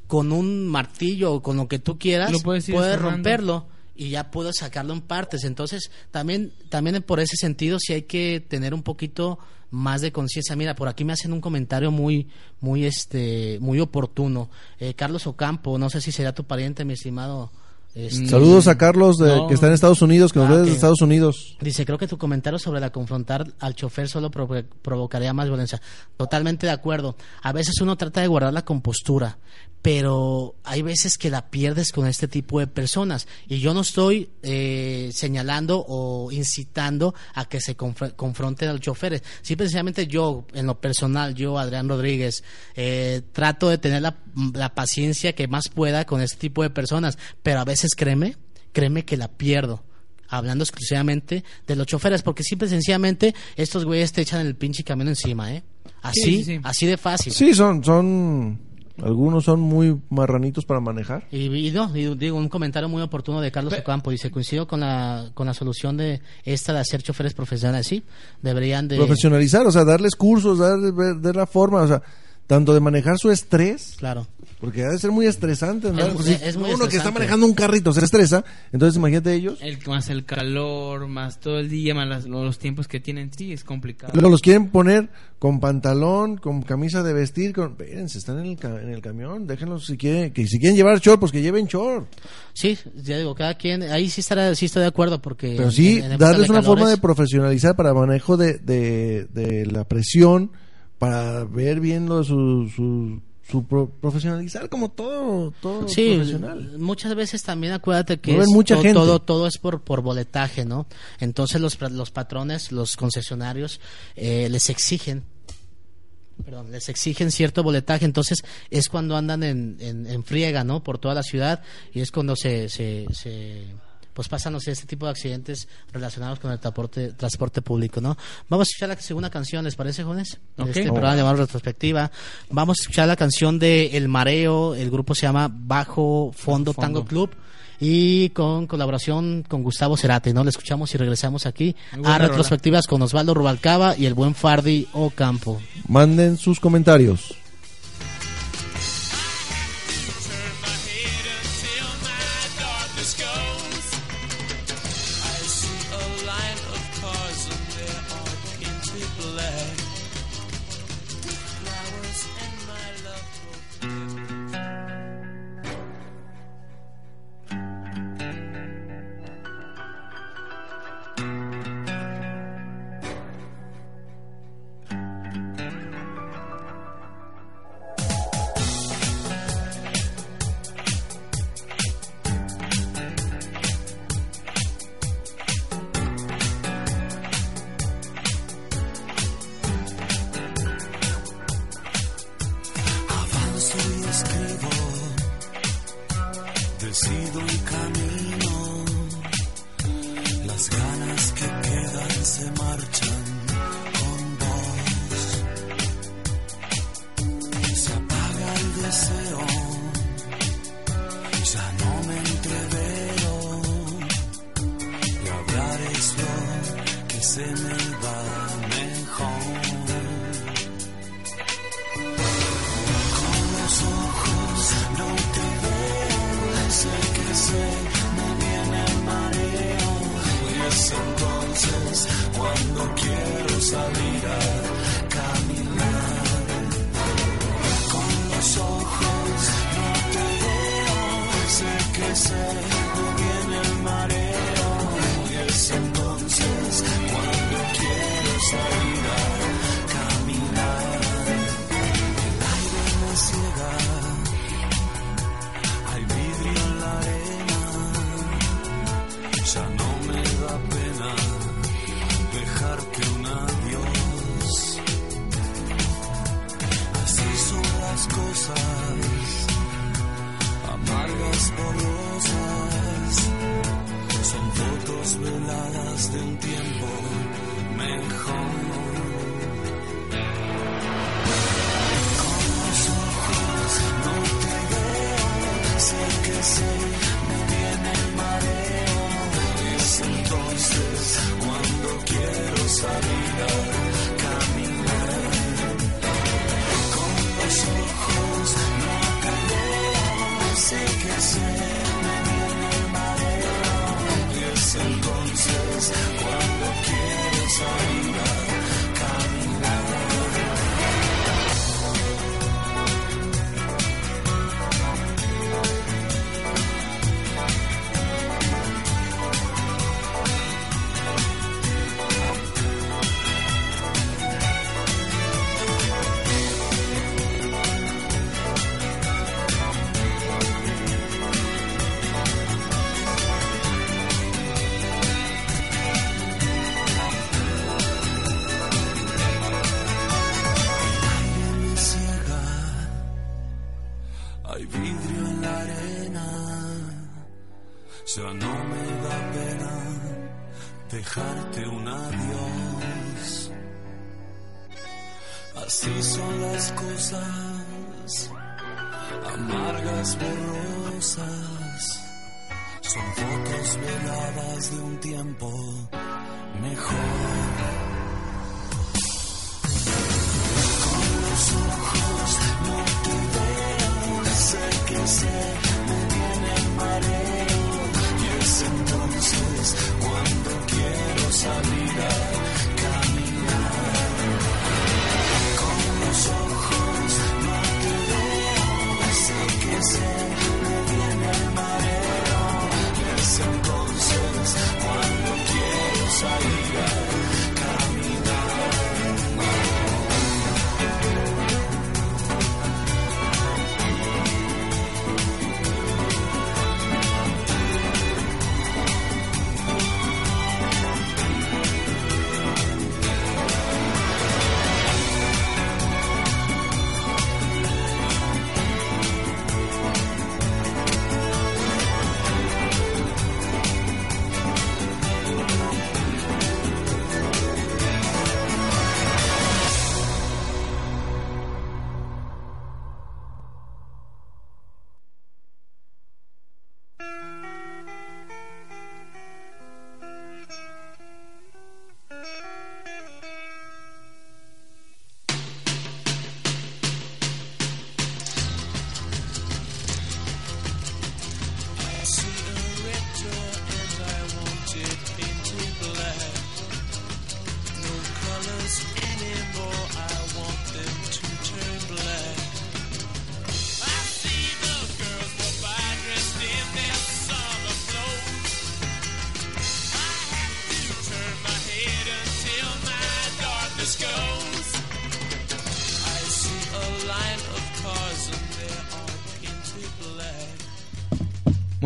con un martillo o con lo que tú quieras, puedes puedes romperlo y ya puedo sacarlo en partes. Entonces, también, también por ese sentido sí hay que tener un poquito más de conciencia. Mira, por aquí me hacen un comentario muy, muy, este, muy oportuno. Eh, Carlos Ocampo, no sé si será tu pariente, mi estimado. Este, Saludos a Carlos de- No. que está en Estados Unidos, que nos Ah, ve desde. Estados Unidos. Dice, creo que tu comentario sobre la confrontar al chofer solo provo- provocaría más violencia. Totalmente de acuerdo. A veces uno trata de guardar la compostura, pero hay veces que la pierdes con este tipo de personas. Y yo no estoy eh, señalando o incitando a que se confr- confronten al chofer. Sí, precisamente yo, en lo personal, yo, Adrián Rodríguez, eh, trato de tener la, la paciencia que más pueda con este tipo de personas, pero a veces créeme, créeme que la pierdo hablando exclusivamente de los choferes, porque simple y sencillamente estos güeyes te echan el pinche camión encima, ¿eh? Así, Sí, sí, sí. así de fácil. Sí, son, son, algunos son muy marranitos para manejar. Y, y no, y digo, un comentario muy oportuno de Carlos Ocampo, dice, coincido con la, con la solución de esta de hacer choferes profesionales, sí, deberían de... Profesionalizar, o sea, darles cursos, darles ver, ver la forma, o sea, tanto de manejar su estrés, Claro. Porque ha de ser muy estresante. ¿no? Es- Pues, si es muy uno que está manejando un carrito se estresa, entonces imagínate ellos. El, más el calor, más todo el día, más las- los tiempos que tienen, sí, es complicado. Luego los quieren poner con pantalón, con camisa de vestir, con... Espérense, están en el, ca- en el camión, déjenlos si quieren, que si quieren llevar short, pues que lleven short. Sí, ya digo, cada quien, ahí sí, estará, sí estoy de acuerdo, porque... Pero sí, en- en épocas darles de una forma de profesionalizar para manejo de, de, de la presión, para ver bien lo- su- su- su pro- profesionalizar como todo, todo Sí, profesional. muchas veces también acuérdate que Mueven es mucha to- gente. todo todo es por por boletaje, ¿no? Entonces los los patrones, los concesionarios eh, les exigen perdón, les exigen cierto boletaje, entonces es cuando andan en, en, en friega, ¿no? Por toda la ciudad y es cuando se, se, se pues pasan, no sé, este tipo de accidentes relacionados con el transporte, transporte público, ¿no? Vamos a escuchar la segunda canción, ¿les parece, jóvenes? De Ok. Este Oh. programa llamado Retrospectiva. Vamos a escuchar la canción de El Mareo, el grupo se llama Bajo Fondo, Fondo. Tango Club y con colaboración con Gustavo Cerati, ¿no? Le escuchamos y regresamos aquí a rola. Retrospectivas con Osvaldo Rubalcaba y el buen Fardi Ocampo. Manden sus comentarios.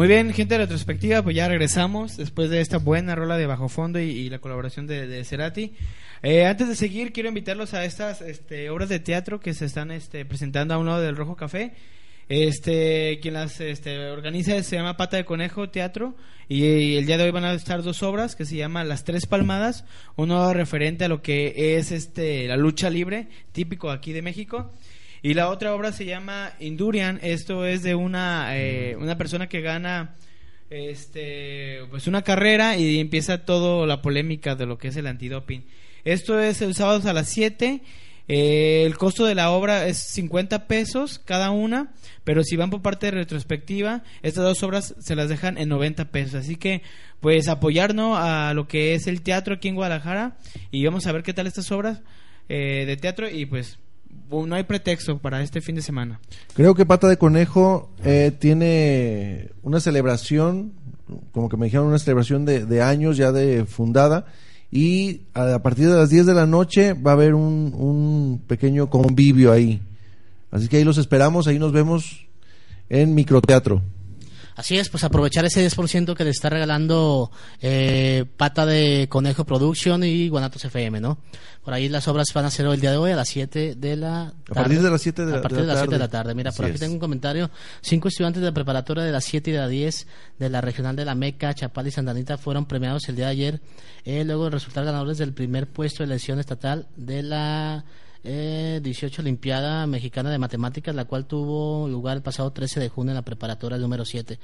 Muy bien, gente de retrospectiva, pues ya regresamos después de esta buena rola de bajo fondo y, la colaboración de, de Cerati. Eh, antes de seguir, quiero invitarlos a estas este, obras de teatro que se están este, presentando a un lado del Rojo Café. Este, quien las este, organiza se llama Pata de Conejo Teatro y, y el día de hoy van a estar dos obras que se llama Las Tres Palmadas, uno referente a lo que es este la lucha libre típico aquí de México y la otra obra se llama Indurian. Esto es de una, eh, una persona que gana este pues una carrera y empieza toda la polémica de lo que es el antidoping. Esto es el sábado a las 7. Eh, el costo de la obra es 50 pesos cada una, pero si van por parte de retrospectiva, estas dos obras se las dejan en 90 pesos. Así que, pues, apoyarnos a lo que es el teatro aquí en Guadalajara y vamos a ver qué tal estas obras eh, de teatro y pues no hay pretexto para este fin de semana. Creo que Pata de Conejo eh, tiene una celebración, como que me dijeron, una celebración de, años ya de fundada. Y a, a partir de las 10 de la noche va a haber un, un pequeño convivio ahí. Así que ahí los esperamos, ahí nos vemos en microteatro. Así es, pues aprovechar ese 10% que le está regalando eh, Pata de Conejo Production y Guanatos FM, ¿no? Por ahí las obras van a ser el día de hoy a las 7 de la tarde. partir de las 7 de la- A partir de de la las 7 de la tarde. tarde. Mira, por Así aquí es. tengo un comentario. Cinco estudiantes de la preparatoria de las 7 y de las 10 de la regional de la Meca, Chapal y Santa Anita fueron premiados el día de ayer. Eh, luego de resultar ganadores del primer puesto de elección estatal de la eh, 18 Olimpiada Mexicana de Matemáticas, la cual tuvo lugar el pasado 13 de junio en la preparatoria número 7.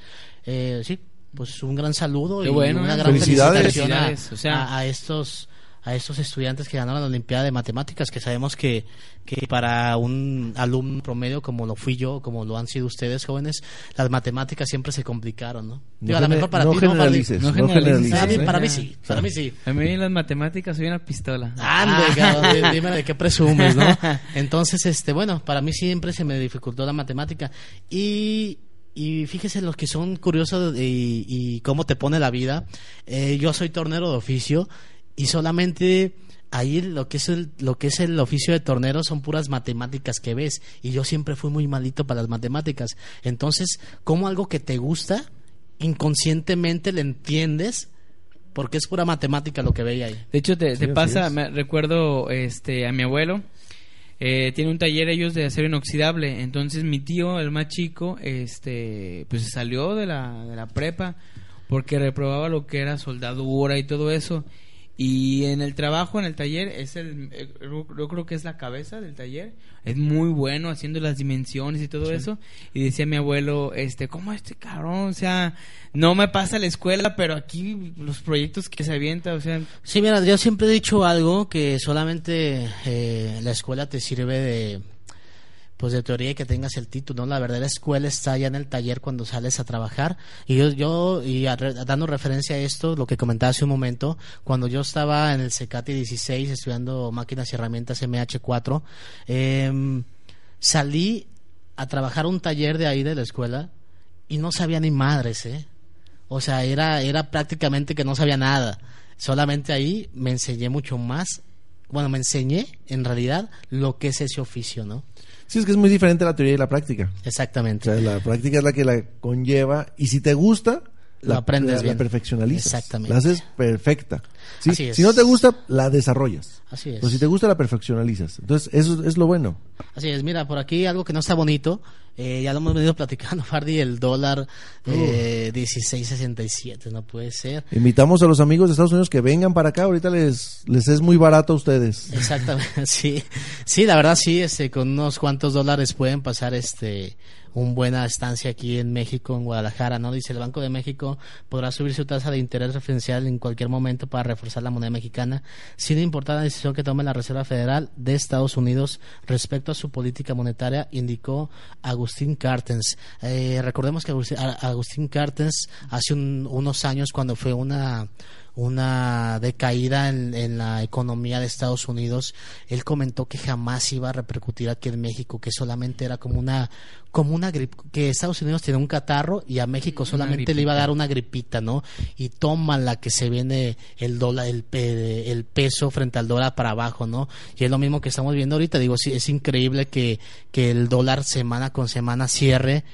Eh, sí, pues un gran saludo Qué y bueno, una ¿eh? gran Felicidades. felicitación a, Felicidades, o sea- a- a estos a estos estudiantes que ganaron la Olimpiada de Matemáticas, que sabemos que, que para un alumno promedio como lo fui yo, como lo han sido ustedes jóvenes, las matemáticas siempre se complicaron, ¿no? Digo, a lo mejor para no ti no, generalices, No no generalices, Ah, ¿eh? para mí sí, para mí sí. A mí las matemáticas soy una pistola. Ande, cabrón, di- dime de qué presumes, ¿no? [laughs] Entonces, este, bueno, para mí siempre se me dificultó la matemática. Y, y fíjese los que son curiosos y, y cómo te pone la vida. Eh, yo soy tornero de oficio y solamente ahí lo que es el, lo que es el oficio de tornero son puras matemáticas que ves. Y yo siempre fui muy malito para las matemáticas. Entonces, como algo que te gusta, inconscientemente le entiendes. Porque es pura matemática lo que veía ahí. De hecho, te, Sí, te así pasa, es. me recuerdo este, a mi abuelo, eh, tiene un taller ellos de acero inoxidable, entonces mi tío, el más chico, este, pues salió de la, de la prepa porque reprobaba lo que era soldadura y todo eso. Y en el trabajo, en el taller, es el, eh, yo creo que es la cabeza del taller. Es muy bueno haciendo las dimensiones y todo eso. Y decía mi abuelo, este, ¿cómo este cabrón? O sea, no me pasa la escuela, pero aquí los proyectos que se avienta, o sea, Sí, mira, yo siempre he dicho algo que solamente eh, la escuela te sirve de pues de teoría que tengas el título, ¿no? La verdadera escuela está ya en el taller cuando sales a trabajar. Y yo, yo y dando referencia a esto, lo que comentaba hace un momento, cuando yo estaba en el CECATI 16 estudiando máquinas y herramientas MH4, em, salí a trabajar un taller de ahí de la escuela y no sabía ni madres, ¿eh? O sea, era, era prácticamente que no sabía nada. Solamente ahí me enseñé mucho más. Bueno, me enseñé en realidad lo que es ese oficio, ¿no? Sí, es que es muy diferente la teoría y la práctica. O Exactamente. sea, la práctica es la que la conlleva y si te gusta, La, aprendes la- la bien. perfeccionalizas. Exactamente. La haces perfecta. ¿sí? Así es. Si no te gusta, la desarrollas. Así es. Pero si te gusta, la perfeccionalizas. Entonces, eso es lo bueno. Así es, mira, por aquí algo que no está bonito, eh, ya lo hemos venido platicando, [laughs] Fardi, el dólar eh, 16.67, no puede ser. Invitamos a los amigos de Estados Unidos que vengan para acá. Ahorita les, les es muy barato a ustedes. Exactamente, [laughs] sí. Sí, la verdad sí, este, con unos cuantos dólares pueden pasar este un buena estancia aquí en México, en Guadalajara, ¿no? Dice el Banco de México podrá subir su tasa de interés referencial en cualquier momento para reforzar la moneda mexicana, sin importar la decisión que tome la Reserva Federal de Estados Unidos respecto a su política monetaria, indicó Agustín Cartens. Eh, recordemos que Agustín Cartens hace un- unos años cuando fue una una decaída en, en la economía de Estados Unidos, él comentó que jamás iba a repercutir aquí en México, que solamente era como una como una gripe, que Estados Unidos tiene un catarro y a México solamente le iba a dar una gripita, ¿no? Y toma la que se viene el dólar, el, el peso frente al dólar para abajo, ¿no? Y es lo mismo que estamos viendo ahorita, digo, sí, es increíble que, que el dólar semana con semana cierre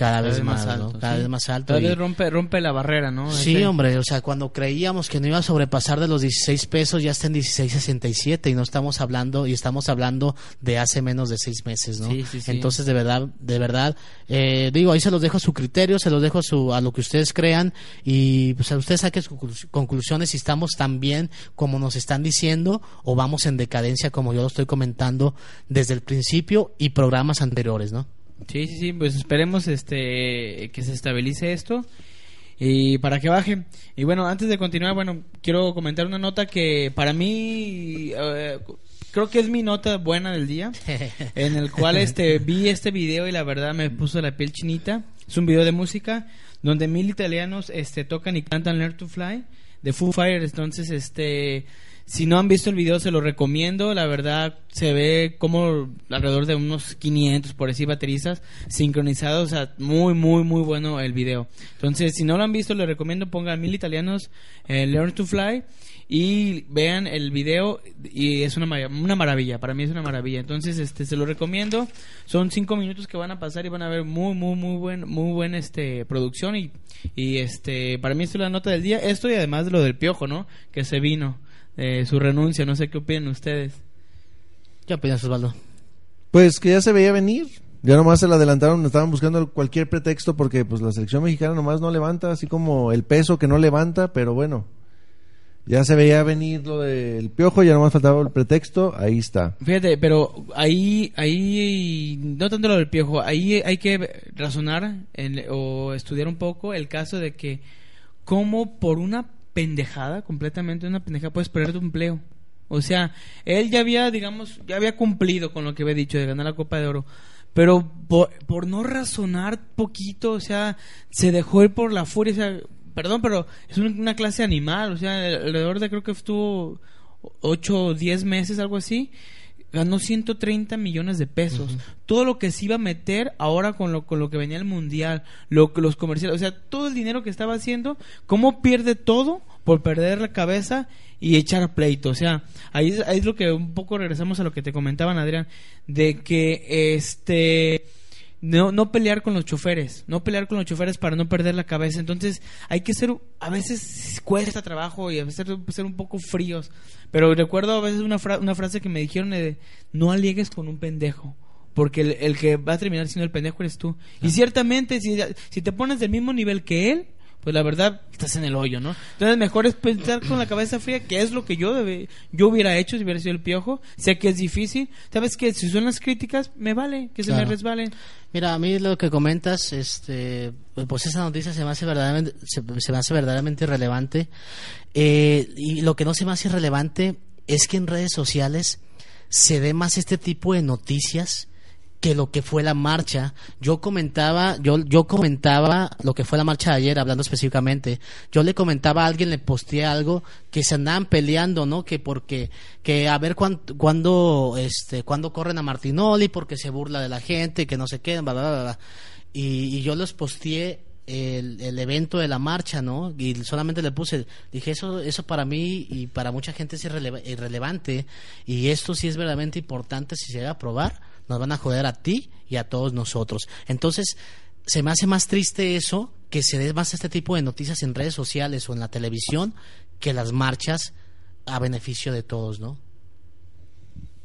cada, vez más, ¿no? cada sí. vez más alto. Cada y- vez rompe, rompe la barrera, ¿no? Sí, Ese- hombre, o sea, cuando creíamos que no iba a sobrepasar de los 16 pesos, ya está en 16.67 y no estamos hablando, y estamos hablando de hace menos de seis meses, ¿no? Sí, sí, sí. Entonces, de verdad, de verdad, eh, digo, ahí se los dejo a su criterio, se los dejo a, su, a lo que ustedes crean y pues a ustedes saquen sus conclu- conclusiones si estamos tan bien como nos están diciendo o vamos en decadencia como yo lo estoy comentando desde el principio y programas anteriores, ¿no? Sí, sí, sí, pues esperemos este que se estabilice esto y para que baje. Y bueno, antes de continuar, bueno, quiero comentar una nota que para mí eh, creo que es mi nota buena del día, [laughs] en el cual este vi este video y la verdad me puso la piel chinita. Es un video de música donde mil italianos este tocan y cantan Learn to Fly de Foo Fighters, entonces este si no han visto el video, se lo recomiendo. La verdad, se ve como alrededor de unos 500 por así bateristas sincronizados. O sea, muy, muy, muy bueno el video. Entonces, si no lo han visto, les recomiendo pongan mil italianos eh, Learn to Fly y vean el video. Y es una, una maravilla. Para mí es una maravilla. Entonces, este se lo recomiendo. Son cinco minutos que van a pasar y van a ver muy, muy, muy buen, muy buena este, producción. Y, y este para mí esto es la nota del día. Esto y además de lo del piojo, ¿no? Que se vino eh, su renuncia. No sé qué opinan ustedes. ¿Qué opinas, Osvaldo? Pues que ya se veía venir. Ya nomás se la adelantaron, estaban buscando cualquier pretexto porque pues la selección mexicana nomás no levanta, así como el peso que no levanta, pero bueno. Ya se veía venir lo del piojo, ya nomás faltaba el pretexto, ahí está. Fíjate, pero ahí, ahí, no tanto lo del piojo, ahí hay que razonar en- o estudiar un poco el caso de que cómo por una pendejada, completamente una pendejada, puedes perder tu empleo. O sea, él ya había, digamos, ya había cumplido con lo que había dicho de ganar la Copa de Oro. Pero por, por no razonar poquito, o sea, se dejó ir por la furia. O sea, perdón, pero es un- una clase animal. O sea, alrededor de creo que estuvo 8 o 10 meses, algo así. Ganó 130 millones de pesos. Todo lo que se iba a meter ahora con lo, con lo que venía el mundial, lo, que- los comerciales, o sea, todo el dinero que estaba haciendo, ¿cómo pierde todo por perder la cabeza y echar pleito? O sea, ahí es, ahí es lo que un poco regresamos a lo que te comentaban, Adrián, de que este no, no pelear con los choferes, no pelear con los choferes para no perder la cabeza. Entonces hay que ser, a veces cuesta trabajo y a veces ser un poco fríos. Pero recuerdo a veces una, fra- una frase que me dijeron de no aliegues con un pendejo. Porque el, el que va a terminar siendo el pendejo eres tú. Y ciertamente, si, si te pones del mismo nivel que él, pues la verdad estás en el hoyo, ¿no? Entonces mejor es pensar con la cabeza fría, que es lo que yo debe, yo hubiera hecho si hubiera sido el piojo. Sé que es difícil. Sabes que si son las críticas, me vale, que se me resbalen. Mira, a mí lo que comentas, este, pues esa noticia se me hace verdaderamente, se, se me hace verdaderamente irrelevante. Eh, y lo que no se me hace irrelevante es que en redes sociales se dé más este tipo de noticias que lo que fue la marcha. Yo comentaba, yo, yo comentaba lo que fue la marcha de ayer, hablando específicamente. Yo le comentaba a alguien, le posteé algo que se andaban peleando, ¿no? Que porque, que a ver cuán- cuándo, este, cuándo corren a Martinoli, porque se burla de la gente, que no se queden, bla, bla, bla, bla. Y, y yo los posteé el, el evento de la marcha, ¿no? Y solamente le puse, dije, eso, eso para mí y para mucha gente es irreleva- irrelevante y esto sí es verdaderamente importante si se llega a probar, nos van a joder a ti y a todos nosotros. Entonces, se me hace más triste eso, que se dé más este tipo de noticias en redes sociales o en la televisión, que las marchas a beneficio de todos, ¿no?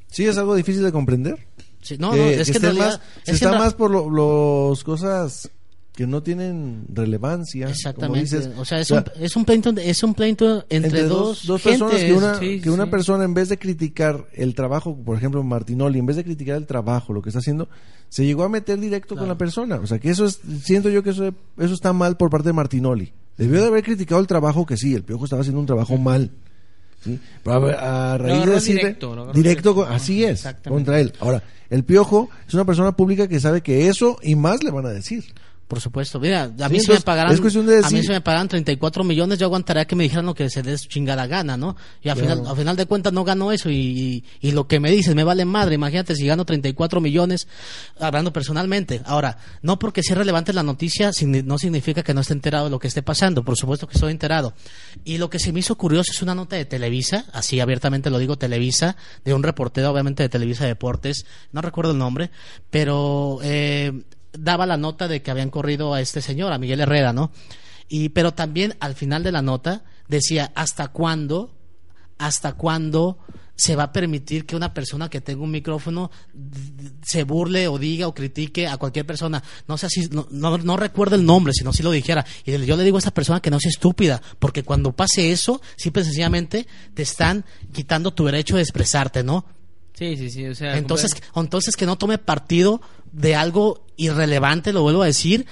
Sí, es algo difícil de comprender. Sí, no, no, es que, en esté realidad- más, es se que está en ra- más por lo- los cosas que no tienen relevancia. como Exactamente. dices. o sea, es, O un, es un pleito, es un pleito entre, dos, dos personas que una, sí, que una sí. persona en vez de criticar el trabajo, por ejemplo Martinoli, en vez de criticar el trabajo, lo que está haciendo, se llegó a meter directo con la persona. O sea, que eso es, siento yo que eso, eso está mal por parte de Martinoli. Debió de haber criticado el trabajo que sí, el Piojo estaba haciendo un trabajo mal. ¿sí? Pero a, raíz de decirle- directo, directo, así es, contra él. Ahora, el Piojo es una persona pública que sabe que eso y más le van a decir. Por supuesto. Mira, a mí si me es de a mí si me pagaran 34 millones, yo aguantaría que me dijeran lo que se les chingada gana, ¿no? Y al Claro. final, al final de cuentas no gano eso y, y, y lo que me dices me vale madre. Imagínate si gano 34 millones, hablando personalmente. Ahora, no porque sea relevante la noticia, no significa que no esté enterado de lo que esté pasando. Por supuesto que estoy enterado. Y lo que se me hizo curioso es una nota de Televisa, así abiertamente lo digo, Televisa, de un reportero, obviamente de Televisa Deportes, no recuerdo el nombre, pero eh, daba la nota de que habían corrido a este señor, a Miguel Herrera, ¿no? Y, pero también al final de la nota decía, ¿hasta cuándo, hasta cuándo se va a permitir que una persona que tenga un micrófono se burle o diga o critique a cualquier persona? No sé si, no, no, no recuerdo el nombre, sino si lo dijera. Y yo le digo a esta persona que no sea estúpida, porque cuando pase eso, simple y sencillamente te están quitando tu derecho de expresarte, ¿no? Sí, sí, sí. O sea, Entonces, entonces que no tome partido de algo irrelevante, lo vuelvo a decir,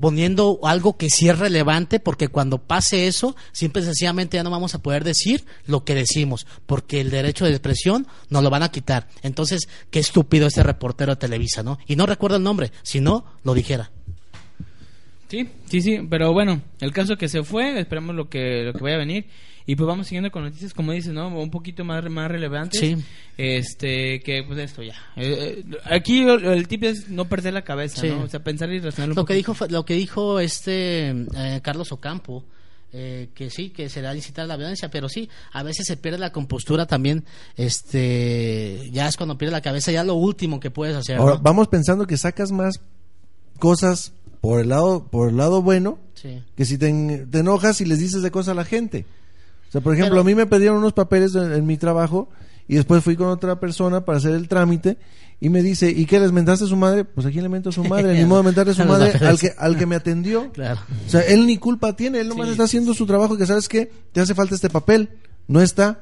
poniendo algo que sí es relevante, porque cuando pase eso, simple y sencillamente ya no vamos a poder decir lo que decimos, porque el derecho de expresión nos lo van a quitar. Entonces, qué estúpido este reportero de Televisa, ¿no? Y no recuerdo el nombre, si no, lo dijera. Sí, sí, sí, pero bueno, el caso que se fue, esperemos lo que, lo que vaya a venir. Y pues vamos siguiendo con noticias, como dices, ¿no? Un poquito más, más relevantes. Sí. Este, que pues esto ya. Eh, eh, aquí el, el tip es no perder la cabeza, Sí. ¿no? O sea, pensar y razonar un Lo que dijo, lo que dijo este eh, Carlos Ocampo, eh, que sí, que será incitar a la violencia, pero sí, a veces se pierde la compostura también, este, ya es cuando pierde la cabeza, ya lo último que puedes hacer. Ahora, ¿no? vamos pensando que sacas más cosas por el lado, por el lado bueno Sí. que si te, te enojas y les dices de cosas a la gente. Sea, por ejemplo, Pero- a mí me pidieron unos papeles en, en mi trabajo y después fui con otra persona para hacer el trámite y me dice, ¿y qué les mentaste a su madre? Pues a quién le mento a su madre, ni [laughs] modo de mentarle a su madre al que, al que me atendió. [laughs] Claro. O sea, él ni culpa tiene, él nomás Sí. está haciendo su trabajo que sabes que te hace falta este papel, no está.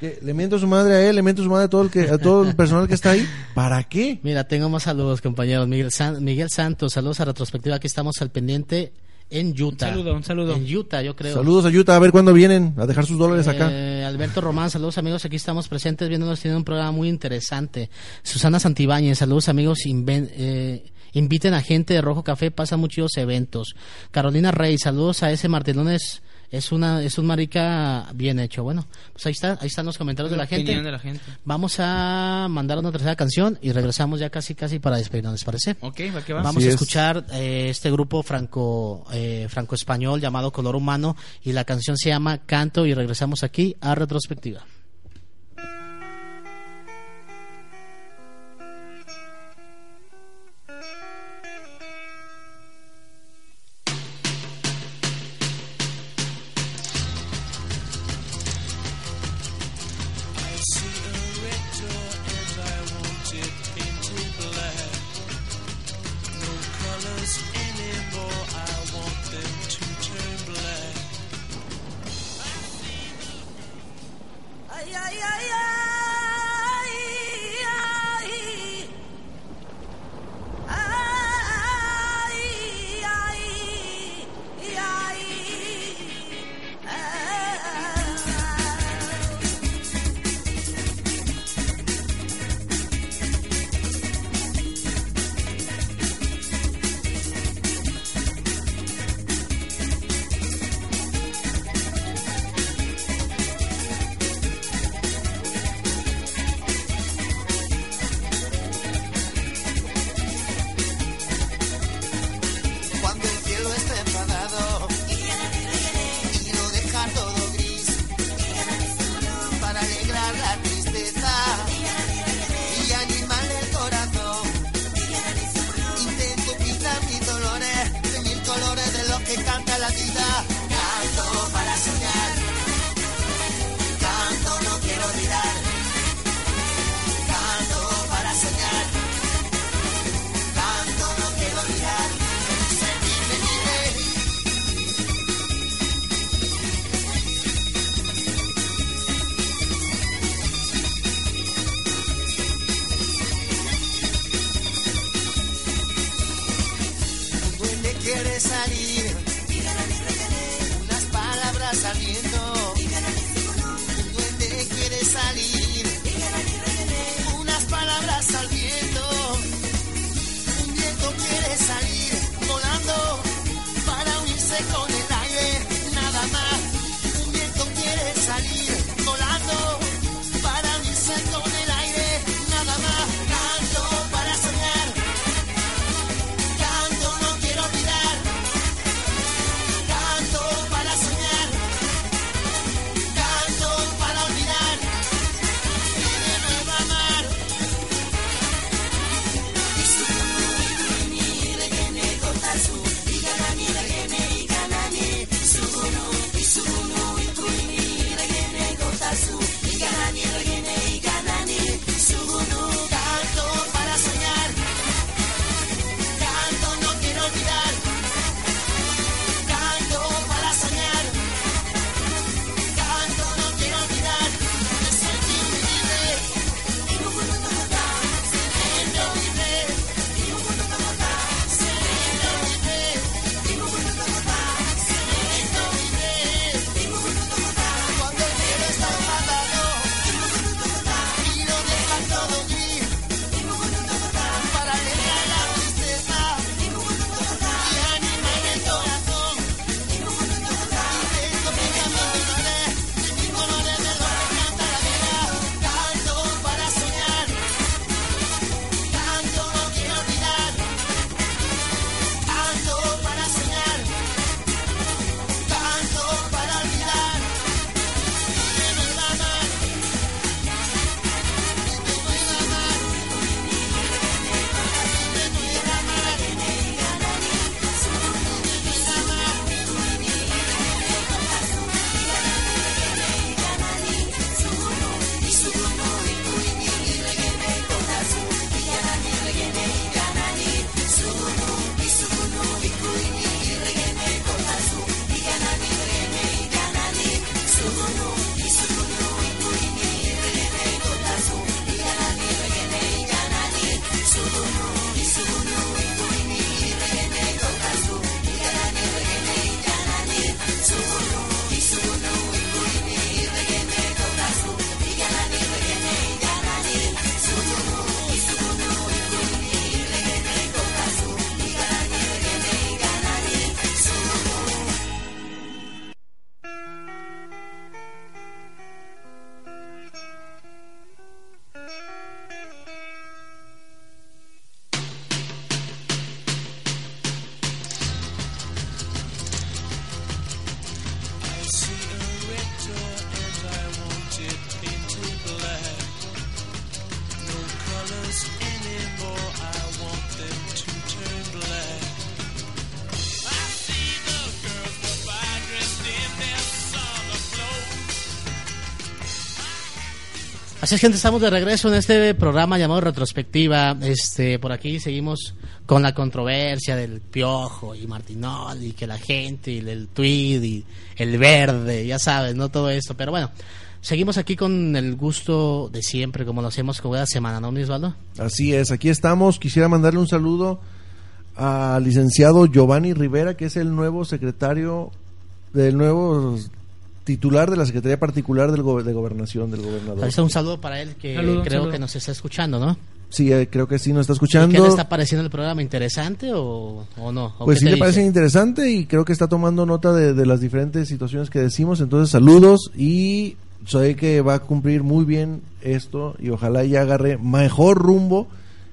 Que le miento a su madre a él, le miento a su madre a todo el que a todo el personal que está ahí, ¿para qué? Mira, tengo más saludos, compañeros. Miguel, San- Miguel Santos, saludos a Retrospectiva, aquí estamos al pendiente en Utah. Un saludo, un saludo. En Utah, yo creo. Saludos a Utah, a ver cuándo vienen a dejar sus dólares acá. Eh, Alberto Román, saludos amigos, aquí estamos presentes viéndonos, tienen un programa muy interesante. Susana Santibáñez, saludos amigos, inven- eh, inviten a gente de Rojo Café, pasan muchos eventos. Carolina Rey, saludos a ese Martelones, es una es un marica bien hecho. Bueno, pues ahí está, ahí están los comentarios de la gente. opinión de la gente. Vamos a mandar una tercera canción y regresamos ya casi casi para despedirnos, ¿les parece? Ok, va que va. Vamos a es. escuchar eh, este grupo franco eh, franco español llamado Color Humano y la canción se llama Canto y regresamos aquí a retrospectiva. Así es, gente, estamos de regreso en este programa llamado Retrospectiva. Este, por aquí seguimos con la controversia del piojo y Martinol y que la gente y el tweet y el verde, ya sabes, no todo esto. Pero bueno, seguimos aquí con el gusto de siempre, como lo hacemos cada semana, ¿no, Osvaldo? Así es, aquí estamos. Quisiera mandarle un saludo al licenciado Giovanni Rivera, que es el nuevo secretario del nuevo titular de la Secretaría Particular del go- de Gobernación del gobernador. Un saludo para él que Saludo, creo saludo. que nos está escuchando, ¿no? Sí, eh, creo que sí nos está ¿Y escuchando. ¿Qué le está pareciendo el programa? ¿Interesante o, o no? ¿O Pues sí le dice? parece interesante y creo que está tomando nota de, de las diferentes situaciones que decimos. Entonces, saludos y sé que va a cumplir muy bien esto y ojalá ya agarre mejor rumbo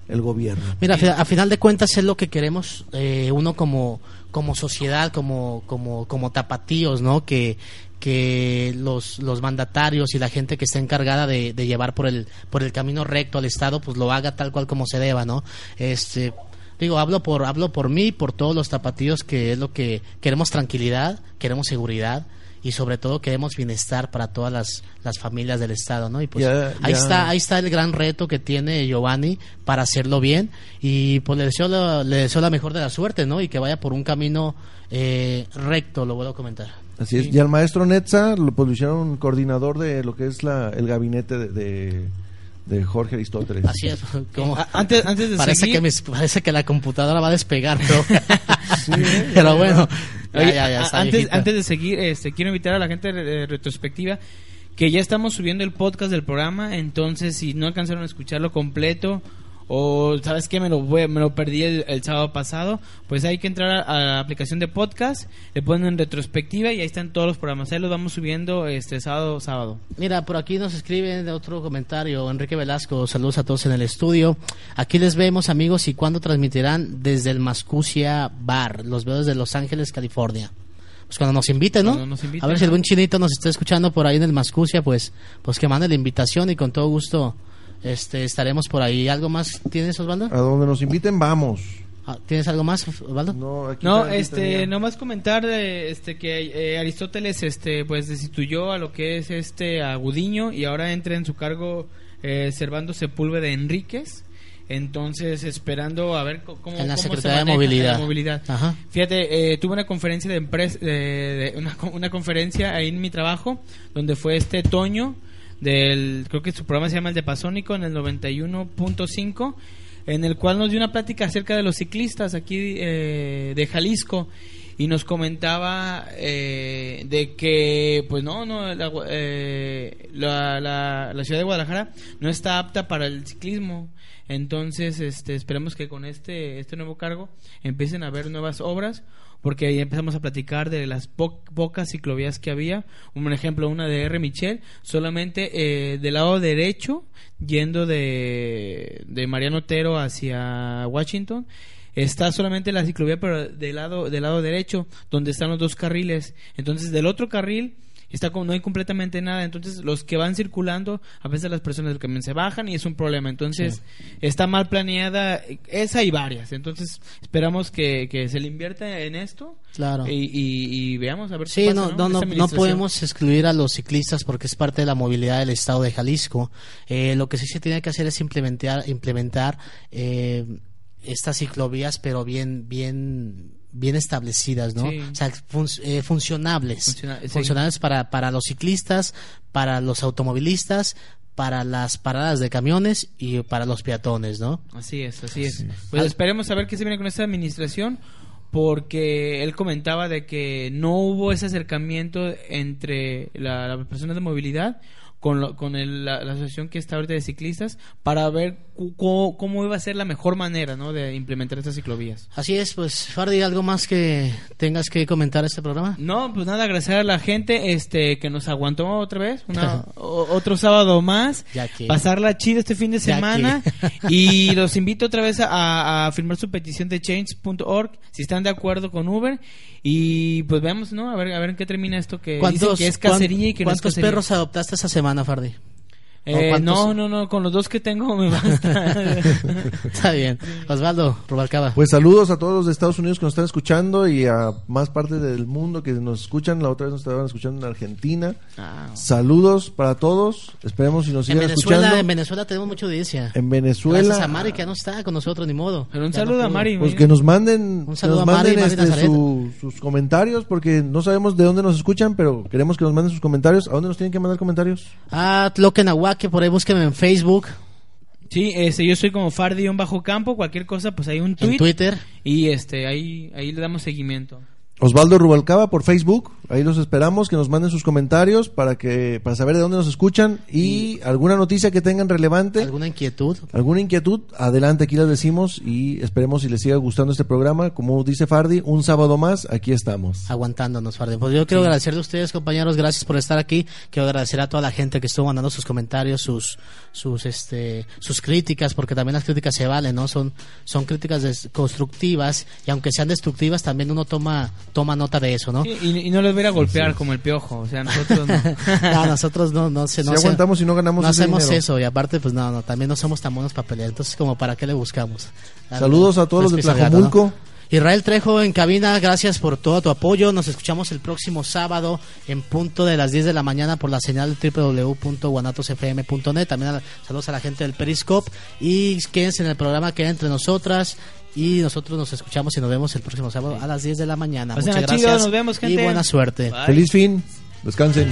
el gobierno. Mira, a final de cuentas es lo que queremos eh, uno como, como sociedad, como, como, como tapatíos, ¿no? Que, que los, los mandatarios y la gente que está encargada de, de llevar por el, por el camino recto al Estado, pues lo haga tal cual como se deba, ¿no? Este, digo, hablo por, hablo por mí, por todos los tapatíos que es lo que queremos tranquilidad, queremos seguridad y sobre todo queremos bienestar para todas las, las familias del Estado, ¿no? Y pues ahí está, ahí está el gran reto que tiene Giovanni para hacerlo bien y pues le deseo la, le deseo la mejor de la suerte, ¿no? Y que vaya por un camino eh, recto, lo vuelvo a comentar. Así es. Y al maestro Netza lo, pues, lo hicieron coordinador de lo que es la, el gabinete de, de, de Jorge Aristóteles. Así es. [laughs] como- A- antes- antes de parece seguir- que mis- parece que la computadora va a despegar, pero, [laughs] [laughs] ¿eh? pero bueno. Ya, ya, ya está antes, viejita. antes de seguir, este, quiero invitar a la gente de retrospectiva que ya estamos subiendo el podcast del programa, entonces si no alcanzaron a escucharlo completo o sabes que me lo voy- me lo perdí el, el sábado pasado, pues hay que entrar a, a la aplicación de podcast, le ponen en retrospectiva y ahí están todos los programas. Ahí los vamos subiendo este sábado sábado. Mira, por aquí nos escribe de otro comentario Enrique Velasco. Saludos a todos en el estudio. Aquí les vemos, amigos, y cuándo transmitirán desde el Mascucia Bar. Los veo desde Los Ángeles, California. Pues cuando nos inviten, ¿no? Nos inviten, a ver si buen chinito nos está escuchando por ahí en el Mascucia, pues, pues que mande la invitación y con todo gusto este, estaremos por ahí. ¿Algo más tienes, Osvaldo? A donde nos inviten, vamos. Ah, ¿Tienes algo más, Osvaldo? No, aquí No, este, tenía. nomás comentar este que eh, Aristóteles este pues destituyó a lo que es este a Gudiño y ahora entra en su cargo eh, Servando Sepúlveda Enríquez. Entonces, esperando a ver cómo, En la cómo se Secretaría de maneja Movilidad. la movilidad. Ajá. Fíjate, eh, tuve una conferencia de empresa, de, de- una, una conferencia ahí en mi trabajo, donde fue este Toño, del, creo que su programa se llama El de Pasónico, en el 91.5, en el cual nos dio una plática acerca de los ciclistas aquí eh, de Jalisco y nos comentaba eh, de que pues no no la, eh, la, la- la ciudad de Guadalajara no está apta para el ciclismo entonces este esperemos que con este este nuevo cargo empiecen a haber nuevas obras porque ahí empezamos a platicar de las po- pocas ciclovías que había. Un ejemplo una de R. Michel solamente eh, del lado derecho yendo de de Mariano Otero hacia Washington está solamente la ciclovía pero del lado del lado derecho donde están los dos carriles. Entonces del otro carril está como no hay completamente nada. Entonces los que van circulando a veces las personas del camión se bajan y es un problema. Entonces está mal planeada esa y varias. Entonces esperamos que, que se le invierta en esto Claro. y, y- y veamos a ver qué Sí, pasa, no, no, podemos excluir a los ciclistas porque es parte de la movilidad del estado de Jalisco. Eh, lo que sí se tiene que hacer es implementar, implementar eh, estas ciclovías, pero bien, bien, bien establecidas, ¿no? Sí. O sea, fun- eh, funcionables, Funciona- sí. funcionables para, para los ciclistas, para los automovilistas, para las paradas de camiones y para los peatones, ¿no? Así es, así es. Pues esperemos a ver qué se viene con esta administración, porque él comentaba de que no hubo ese acercamiento entre la- las personas de movilidad con, lo- con el- la, la asociación que está ahorita de ciclistas para ver cómo iba a ser la mejor manera ¿no? de implementar estas ciclovías. Así es, pues, Fardi, ¿algo más que tengas que comentar este programa? No, pues nada, agradecer a la gente este que nos aguantó otra vez, una, otro sábado más, pasarla chido este fin de semana y los invito otra vez a, a firmar su petición de change.org si están de acuerdo con Uber y pues veamos, ¿no? A ver, a ver en qué termina esto que dicen que es cacería y que no es ¿Cuántos perros adoptaste esta semana, Fardi? Eh, ¿O cuántos- no, no, no, con los dos que tengo me basta. [laughs] Está bien. Osvaldo, Rubalcaba. Pues saludos a todos los de Estados Unidos que nos están escuchando y a más partes del mundo que nos escuchan. La otra vez nos estaban escuchando en Argentina. Ah, Saludos para todos. Esperemos si nos en siguen Venezuela, escuchando. en Venezuela tenemos mucha audiencia. En Venezuela. Gracias a Mari que ya no está con nosotros ni modo. Pero un Ya no saludo a. Mari. Pues que nos manden, Un que saludo nos a Mari, manden Mari este, su- sus comentarios porque no sabemos de dónde nos escuchan, pero queremos que nos manden sus comentarios. ¿A dónde nos tienen que mandar comentarios? Tloquenahuaque, por ahí búsquenme en Facebook, Sí, este, yo soy como Fardion bajo campo, cualquier cosa, pues hay un en Twitter. y este ahí ahí le damos seguimiento. Osvaldo Rubalcaba por Facebook. Ahí los esperamos que nos manden sus comentarios para que para saber de dónde nos escuchan y, alguna noticia que tengan relevante. ¿Alguna inquietud? ¿Alguna inquietud? Adelante, aquí las decimos y esperemos si les siga gustando este programa. Como dice Fardi, un sábado más, aquí estamos. aguantándonos, Fardi. Pues yo quiero agradecerle a ustedes, compañeros, gracias por estar aquí. Quiero agradecer a toda la gente que estuvo mandando sus comentarios, sus sus este sus críticas, porque también las críticas se valen, ¿no? Son son críticas constructivas y aunque sean destructivas, también uno toma toma nota de eso, ¿no? Sí, y, y no los voy a ir a golpear como el piojo, o sea, nosotros no. [laughs] no, nosotros no no se Si no se- aguantamos y no ganamos no ese hacemos dinero. eso y aparte pues no, no, también no somos tan buenos para pelear, entonces como para qué le buscamos. Saludos a todos los de. Tlajomulco. Israel Trejo en cabina, gracias por todo tu apoyo. Nos escuchamos el próximo sábado en punto de las 10 de la mañana por la señal www.guanatosfm.net. También a- saludos a la gente del Periscope y quédense en el programa que hay entre nosotras. Y nosotros nos escuchamos y nos vemos el próximo sábado a las 10 de la mañana. Muchas chido, gracias nos vemos, gente. y buena suerte. Bye. Feliz fin. Descansen.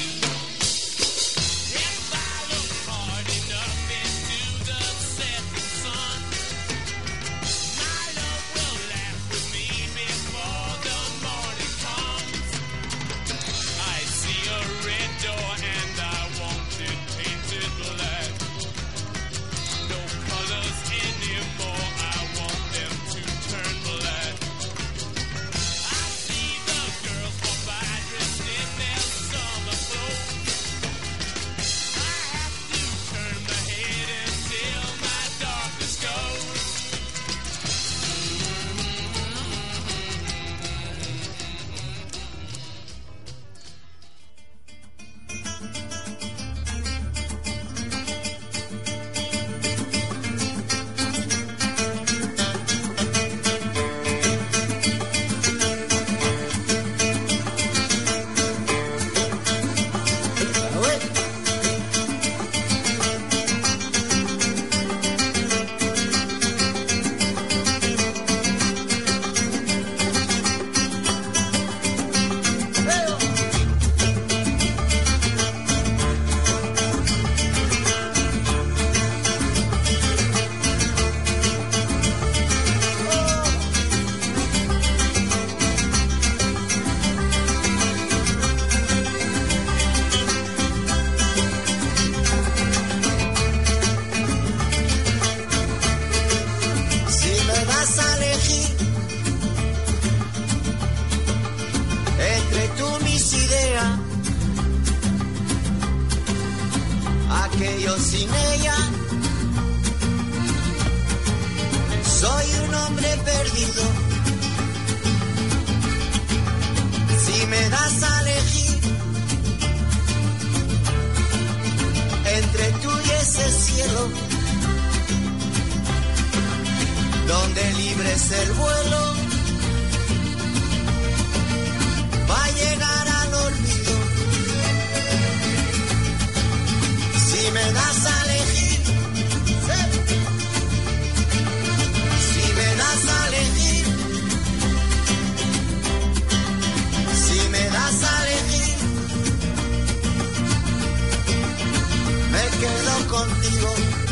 quedo contigo.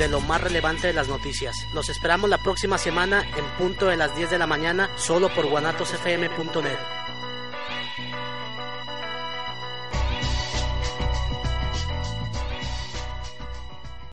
de lo más relevante de las noticias. Los esperamos la próxima semana en punto de las 10 de la mañana solo por guanatosfm.net.